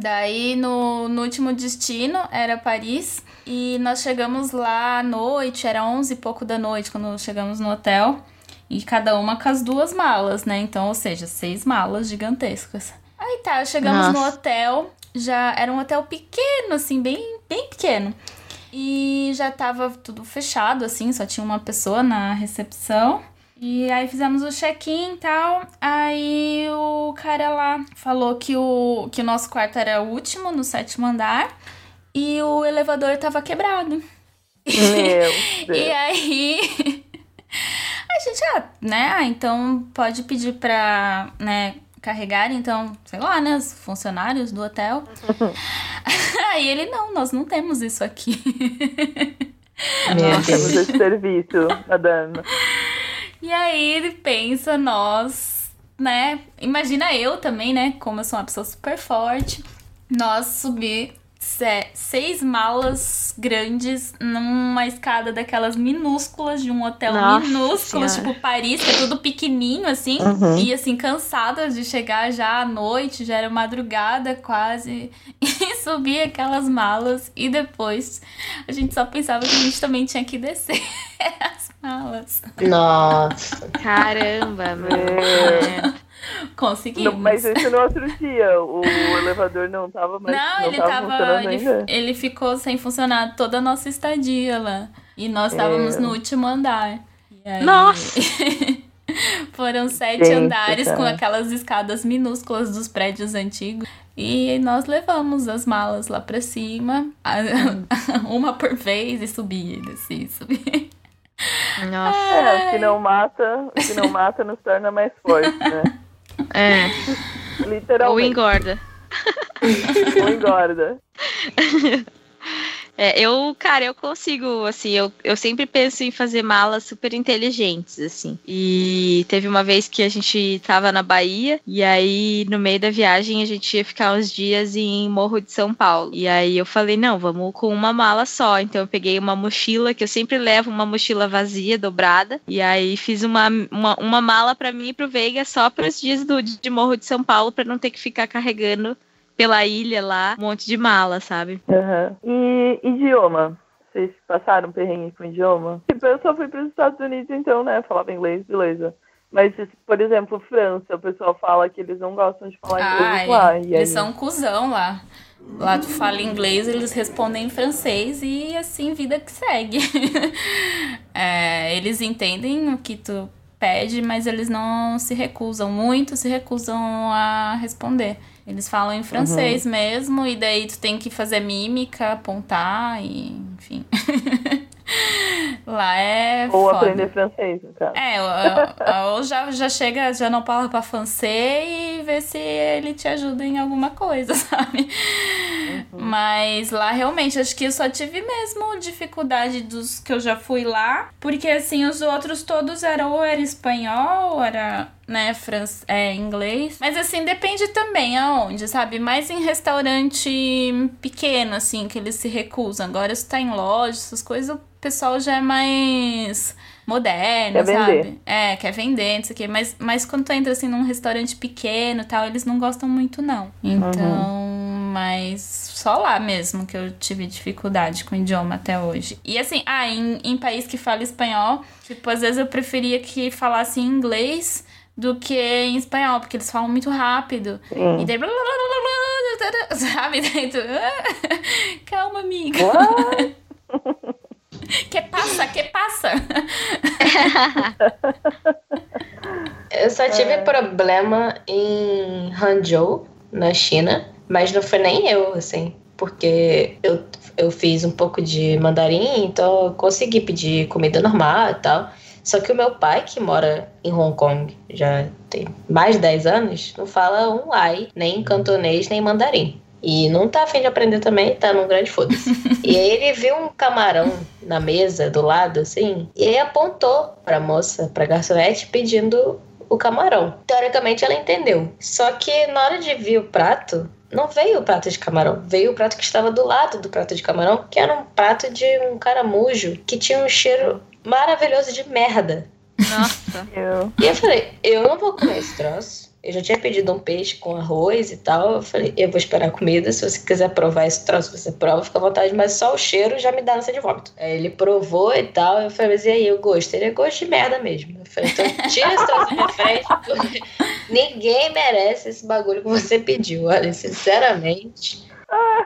Daí, no, no último destino, era Paris. E nós chegamos lá à noite, era 11 e pouco da noite quando chegamos no hotel. E cada uma com as duas malas, né? Então, ou seja, seis malas gigantescas. Aí tá, chegamos no Nossa. hotel. Já era um hotel pequeno, assim, bem, bem pequeno. E já tava tudo fechado, assim, só tinha uma pessoa na recepção. E aí fizemos o check-in e tal. Aí o cara lá falou que o, que o nosso quarto era o último, no sétimo andar. E o elevador tava quebrado. Meu E aí a gente, ah, né? Ah, então pode pedir pra, né, carregar, então, sei lá, né, os funcionários do hotel. aí ele, não, nós não temos isso aqui. Nós temos esse serviço, madame. E aí ele pensa, nós, né? Imagina eu também, né? Como eu sou uma pessoa super forte, nós subir seis malas grandes numa escada daquelas minúsculas de um hotel Nossa minúsculo, Senhora. tipo Paris, que é tudo pequenininho assim. E assim, cansada de chegar já à noite, já era madrugada quase, e subir aquelas malas. E depois a gente só pensava que a gente também tinha que descer as malas. Nossa. caramba, mano. É. Conseguimos. Não, mas esse no outro dia, o elevador não tava mais Não, ele tava tava. funcionando Ele, ainda. ele ficou sem funcionar toda a nossa estadia lá. E nós estávamos É. no último andar. E aí- Nossa! Foram sete Gente, andares com aquelas escadas minúsculas dos prédios antigos. E nós levamos as malas lá pra cima, a- uma por vez, e subia, e descia, e subia. Nossa. É, o que não mata, o que não mata nos torna mais forte, né? É. Ou Literalmente. engorda. Ou engorda. É, eu, cara, eu consigo, assim, eu, eu sempre penso em fazer malas super inteligentes, assim. E teve uma vez que a gente tava na Bahia, e aí no meio da viagem a gente ia ficar uns dias em Morro de São Paulo. E aí eu falei, não, vamos com uma mala só. Então eu peguei uma mochila, que eu sempre levo uma mochila vazia, dobrada, e aí fiz uma, uma, uma mala pra mim e pro Veiga só para os dias do, de Morro de São Paulo, pra não ter que ficar carregando pela ilha lá um monte de mala, sabe? Aham. E idioma? Vocês passaram perrengue com idioma? Tipo, eu só fui para os Estados Unidos, então, né? Falava inglês, beleza. Mas, por exemplo, França, o pessoal fala que eles não gostam de falar inglês Ah, lá. eles aí... são cuzão lá. Lá tu fala inglês, eles respondem em francês e assim, vida que segue. É, eles entendem o que tu pede, mas eles não se recusam. Muito se recusam a responder. Eles falam em francês mesmo, e daí tu tem que fazer mímica, apontar, e enfim. Lá é. Ou foda. aprender francês, no caso. É, ou- ou já, já chega, já não fala pra francês e vê se ele te ajuda em alguma coisa, sabe? Mas lá realmente, acho que eu só tive mesmo dificuldade dos que eu já fui lá, porque assim, os outros todos eram ou era espanhol, ou era, né, fran é, inglês. Mas assim, depende também aonde, sabe? Mais em restaurante pequeno, assim, que eles se recusam. Agora, se tá em loja, essas coisas, o pessoal já é mais moderno, Quer vender. sabe? É, quer vender, não sei o quê. Mas, mas quando tu entra assim num restaurante pequeno e tal, eles não gostam muito, não. Então, mas só lá mesmo que eu tive dificuldade com o idioma até hoje. E assim, ah, em, em país que fala espanhol, tipo, às vezes eu preferia que falasse em inglês do que em espanhol, porque eles falam muito rápido. Sim. E daí. Sabe? Daí tu, Calma, amiga. Que passa, que passa. Eu só tive problema em Hangzhou, na China, mas não foi nem eu, assim, porque eu, eu fiz um pouco de mandarim, então eu consegui pedir comida normal e tal. Só que o meu pai, que mora em Hong Kong já tem mais de 10 anos, não fala um ai, nem cantonês, nem mandarim. E não tá afim de aprender também, tá num grande foda-se. e aí ele viu um camarão na mesa do lado, assim, e aí apontou pra moça, pra garçonete, pedindo o camarão. Teoricamente ela entendeu. Só que na hora de vir o prato, não veio o prato de camarão. Veio o prato que estava do lado do prato de camarão, que era um prato de um caramujo que tinha um cheiro maravilhoso de merda. Nossa. Eu... E eu falei, eu não vou comer esse troço. Eu já tinha pedido um peixe com arroz e tal. Eu falei, eu vou esperar a comida. Se você quiser provar esse troço, você prova, fica à vontade. Mas só o cheiro já me dá ânsia de vômito. Aí ele provou e tal. Eu falei, mas e aí, o gosto? Ele é gosto de merda mesmo. Eu falei, então tira esse troço da minha frente, porque ninguém merece esse bagulho que você pediu. Olha, sinceramente.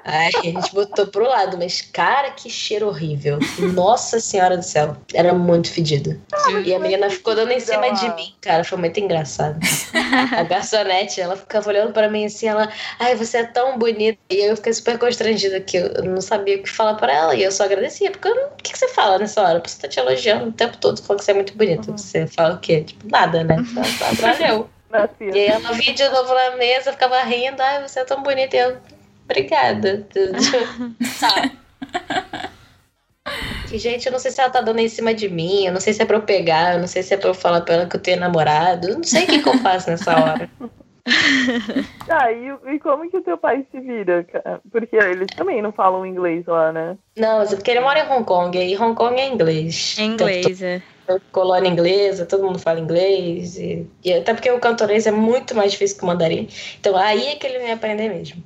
Aí a gente botou pro lado, mas cara, que cheiro horrível. Nossa senhora do céu. Era muito fedido. E a menina ficou dando em cima de mim, cara. Foi muito engraçado. A garçonete, ela ficava olhando pra mim assim, ela, ai, você é tão bonita. E eu fiquei super constrangida que eu não sabia o que falar pra ela. E eu só agradecia, porque não- o que, você fala nessa hora? Você tá te elogiando o tempo todo, falando que você é muito bonita. Você fala o quê? Tipo, nada, né? Só valeu. E aí ela vinha de novo na mesa, ficava rindo, ai, você é tão bonita. E eu, obrigada. Sabe? Que, gente, eu não sei se ela tá dando em cima de mim, eu não sei se é pra eu pegar, eu não sei se é pra eu falar pra ela que eu tenho namorado, eu não sei o que, que eu faço nessa hora. Ah, e, e como que o teu pai se vira? cara? Porque eles também não falam inglês lá, né? Não, é porque ele mora em Hong Kong, e Hong Kong é inglês. Em inglês, é. Colônia inglesa, todo mundo fala inglês. E, e até porque o cantonês é muito mais difícil que o mandarim. Então aí é que ele vem aprender mesmo.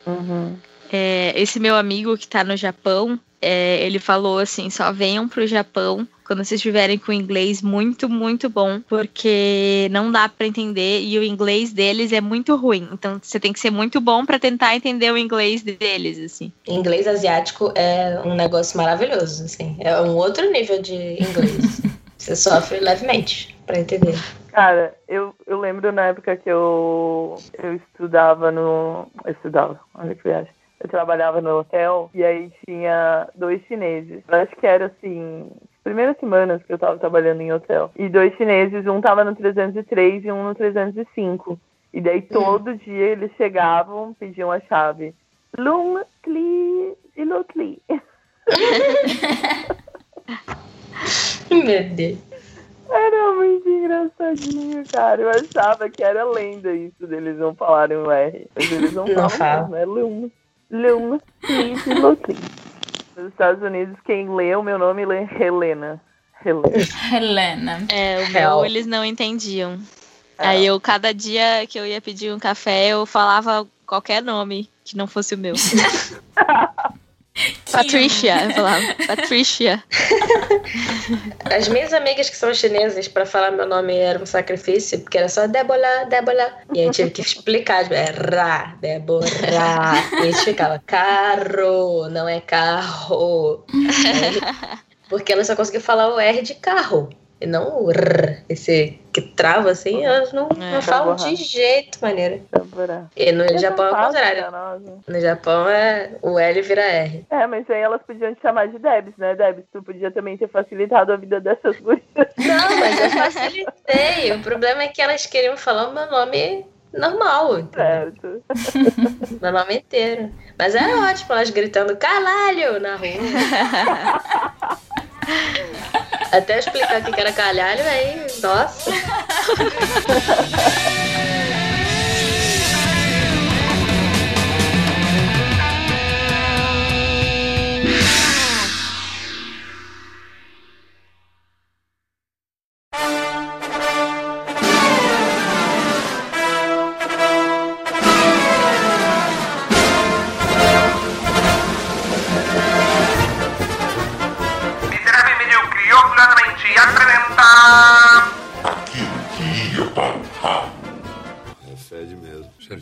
É, esse meu amigo que tá no Japão, é, ele falou assim: só venham pro Japão quando vocês estiverem com inglês muito, muito bom, porque não dá pra entender e o inglês deles é muito ruim. Então você tem que ser muito bom pra tentar entender o inglês deles, assim. Inglês asiático é um negócio maravilhoso, assim. É um outro nível de inglês. Você sofre levemente pra entender. Cara, eu, eu lembro na época que eu, eu estudava no. Eu estudava, olha que viagem. Eu trabalhava no hotel e aí tinha dois chineses. Eu acho que era assim. as Primeiras semanas que eu tava trabalhando em hotel. E dois chineses, um tava no 303 e um no 305. E daí todo dia eles chegavam, pediam a chave. Lung Kli Ilotli. Meu Deus. Era muito engraçadinho, cara. Eu achava que era lenda isso deles não falarem o R. Mas eles não, Não falam é Luma. Luma, Clint, Loclin. Nos Estados Unidos, quem lê o meu nome lê Helena. Helena. Helena. É, o meu eles não entendiam. Aí eu, cada dia que eu ia pedir um café, eu falava qualquer nome que não fosse o meu. Patricia, eu falava. Patricia. As minhas amigas que são chinesas, pra falar meu nome era um sacrifício, porque era só Débora, Débora. E aí eu tive que explicar, tipo, é Ra, Débora. E a gente ficava, carro, não é carro. Porque ela só conseguiu falar o R de carro. E não o R, esse que trava assim, elas não, É. não falam de jeito maneira. E no Japão é o contrário. nossa. No Japão é o L vira R. É, mas aí elas podiam te chamar de Debs, né, Debs? Tu podia também ter facilitado a vida dessas gurias. Não, mas eu facilitei. O problema é que elas queriam falar o meu nome normal, entendeu? Certo. meu nome inteiro. Mas era ótimo, elas gritando caralho na rua. Até explicar o que era calhalho, aí, nossa.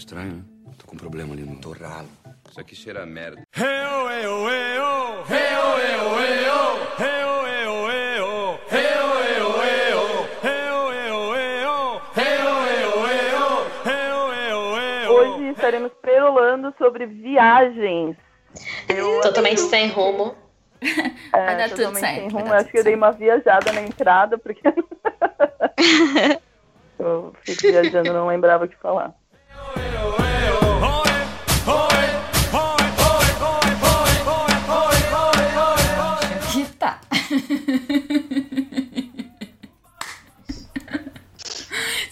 estranho, né? Tô com um problema ali no torralo. Isso aqui cheira a merda. Hoje estaremos perolando sobre viagens. Eu Totalmente sem rumo. É, Vai dar tudo totalmente certo, rumo. dar Acho tudo que eu dei uma viajada na entrada, porque. eu fico viajando, não lembrava o que falar. Tá.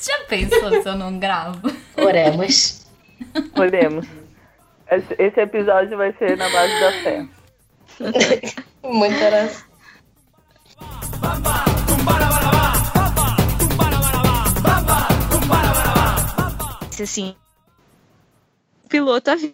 Já pensou se eu não gravo? Oremos. Olhemos. Esse, episódio vai ser na base da fé. Muita oração. Assim. O piloto avisou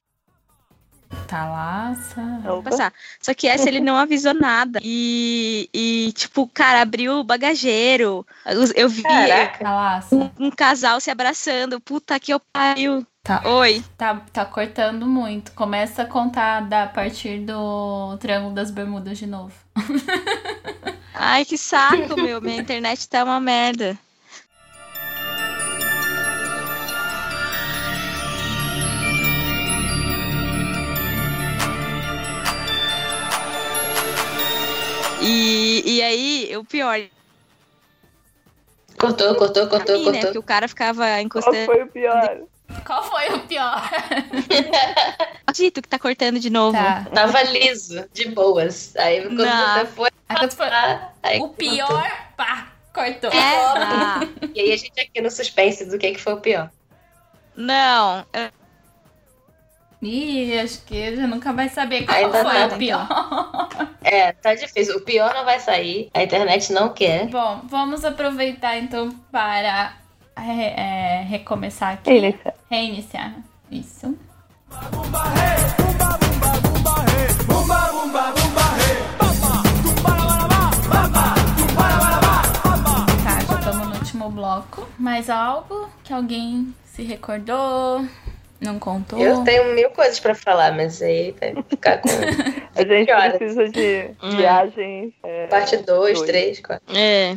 Tá lá, Opa. passar. Só que essa ele não avisou nada. E, e tipo, cara, abriu o bagageiro. Eu- Eu vi tá um, um casal se abraçando. Puta que eu pariu. Tá, Oi. tá, tá cortando muito. Começa a contar da, a partir do Triângulo das Bermudas de novo. Ai, que saco, meu. Minha internet tá uma merda. E, e aí, o pior, Cortou, cortou, cortou, mim, né? Que cortou. o cara ficava Qual encostando. foi o pior? Qual foi o pior? Dito que tá cortando de novo. tá. Tava liso, de boas. Aí quando Não. você foi. Ah, O cortou. pior, pá, cortou. É, E aí a gente aqui no suspense do que, que foi o pior. não. eu- Ih, acho que já nunca vai saber qual Ainda foi o pior. É, tá difícil. O pior não vai sair. A internet não quer. Bom, vamos aproveitar então para é, é, recomeçar aqui. Iniciar. Reiniciar. Isso. Tá, já estamos no último bloco. Mais algo que alguém se recordou? Não contou? Eu tenho mil coisas pra falar, mas aí vai ficar com A gente horas? precisa de Hum. viagens. é, parte 2, dois. 3, 4. É.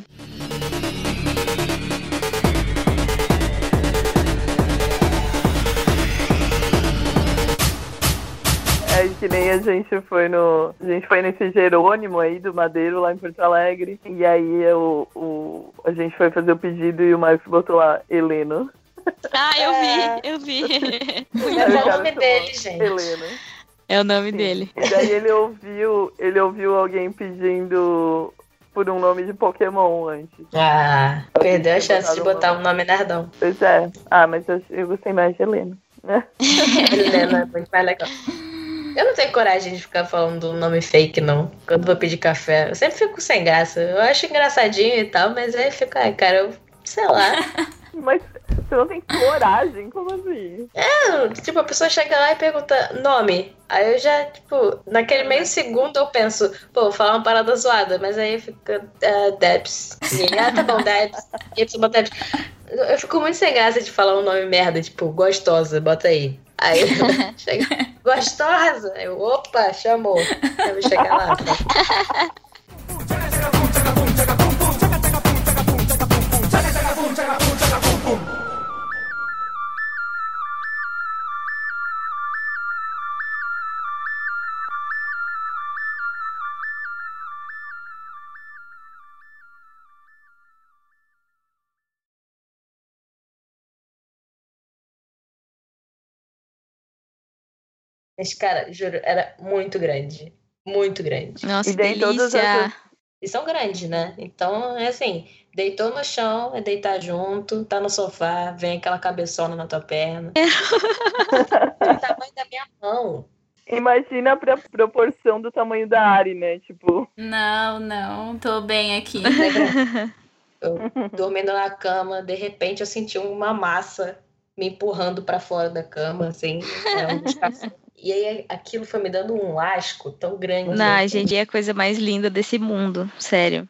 É que nem a gente foi no. A gente foi nesse Jerônimo aí do Madeiro lá em Porto Alegre. E aí eu, o, a gente foi fazer o pedido e o Marcos botou lá Heleno. Ah, eu vi, eu vi. É o nome dele, gente. Heleno. É o nome dele. E daí ele ouviu, ele ouviu alguém pedindo por um nome de Pokémon antes. Ah, perdeu a chance de botar um nome nerdão. Pois é. Ah, mas eu, eu gostei mais de Heleno. Né? Helena é muito mais legal. Eu não tenho coragem de ficar falando um nome fake, não. Quando vou pedir café. Eu sempre fico sem graça. Eu acho engraçadinho e tal, mas aí fica, ai, cara, eu sei lá. Mas Você não tem coragem? Como assim? É, tipo, a pessoa chega lá e pergunta nome. Aí eu já, tipo, naquele meio segundo eu penso, pô, vou falar uma parada zoada, mas aí fica uh, Debs. E ah, tá bom, Debs. E a pessoa bota Debs. Eu fico muito sem graça de falar um nome merda, tipo, gostosa, bota aí. Aí chega, gostosa. Eu, opa, chamou. Eu vou chegar lá. Mas, cara, juro, era muito grande. Muito grande. Nossa, E daí todas essas- E são grandes, né? Então, é assim, deitou no chão, é deitar junto, tá no sofá, vem aquela cabeçona na tua perna. o tamanho da minha mão. Imagina a pra- proporção do tamanho da Ari, né? Tipo, Não, não, tô bem aqui. Eu dormindo na cama, de repente eu senti uma massa me empurrando pra fora da cama, assim. é, um. E aí aquilo foi me dando um asco tão grande. Não, gente, é a coisa mais linda desse mundo, sério.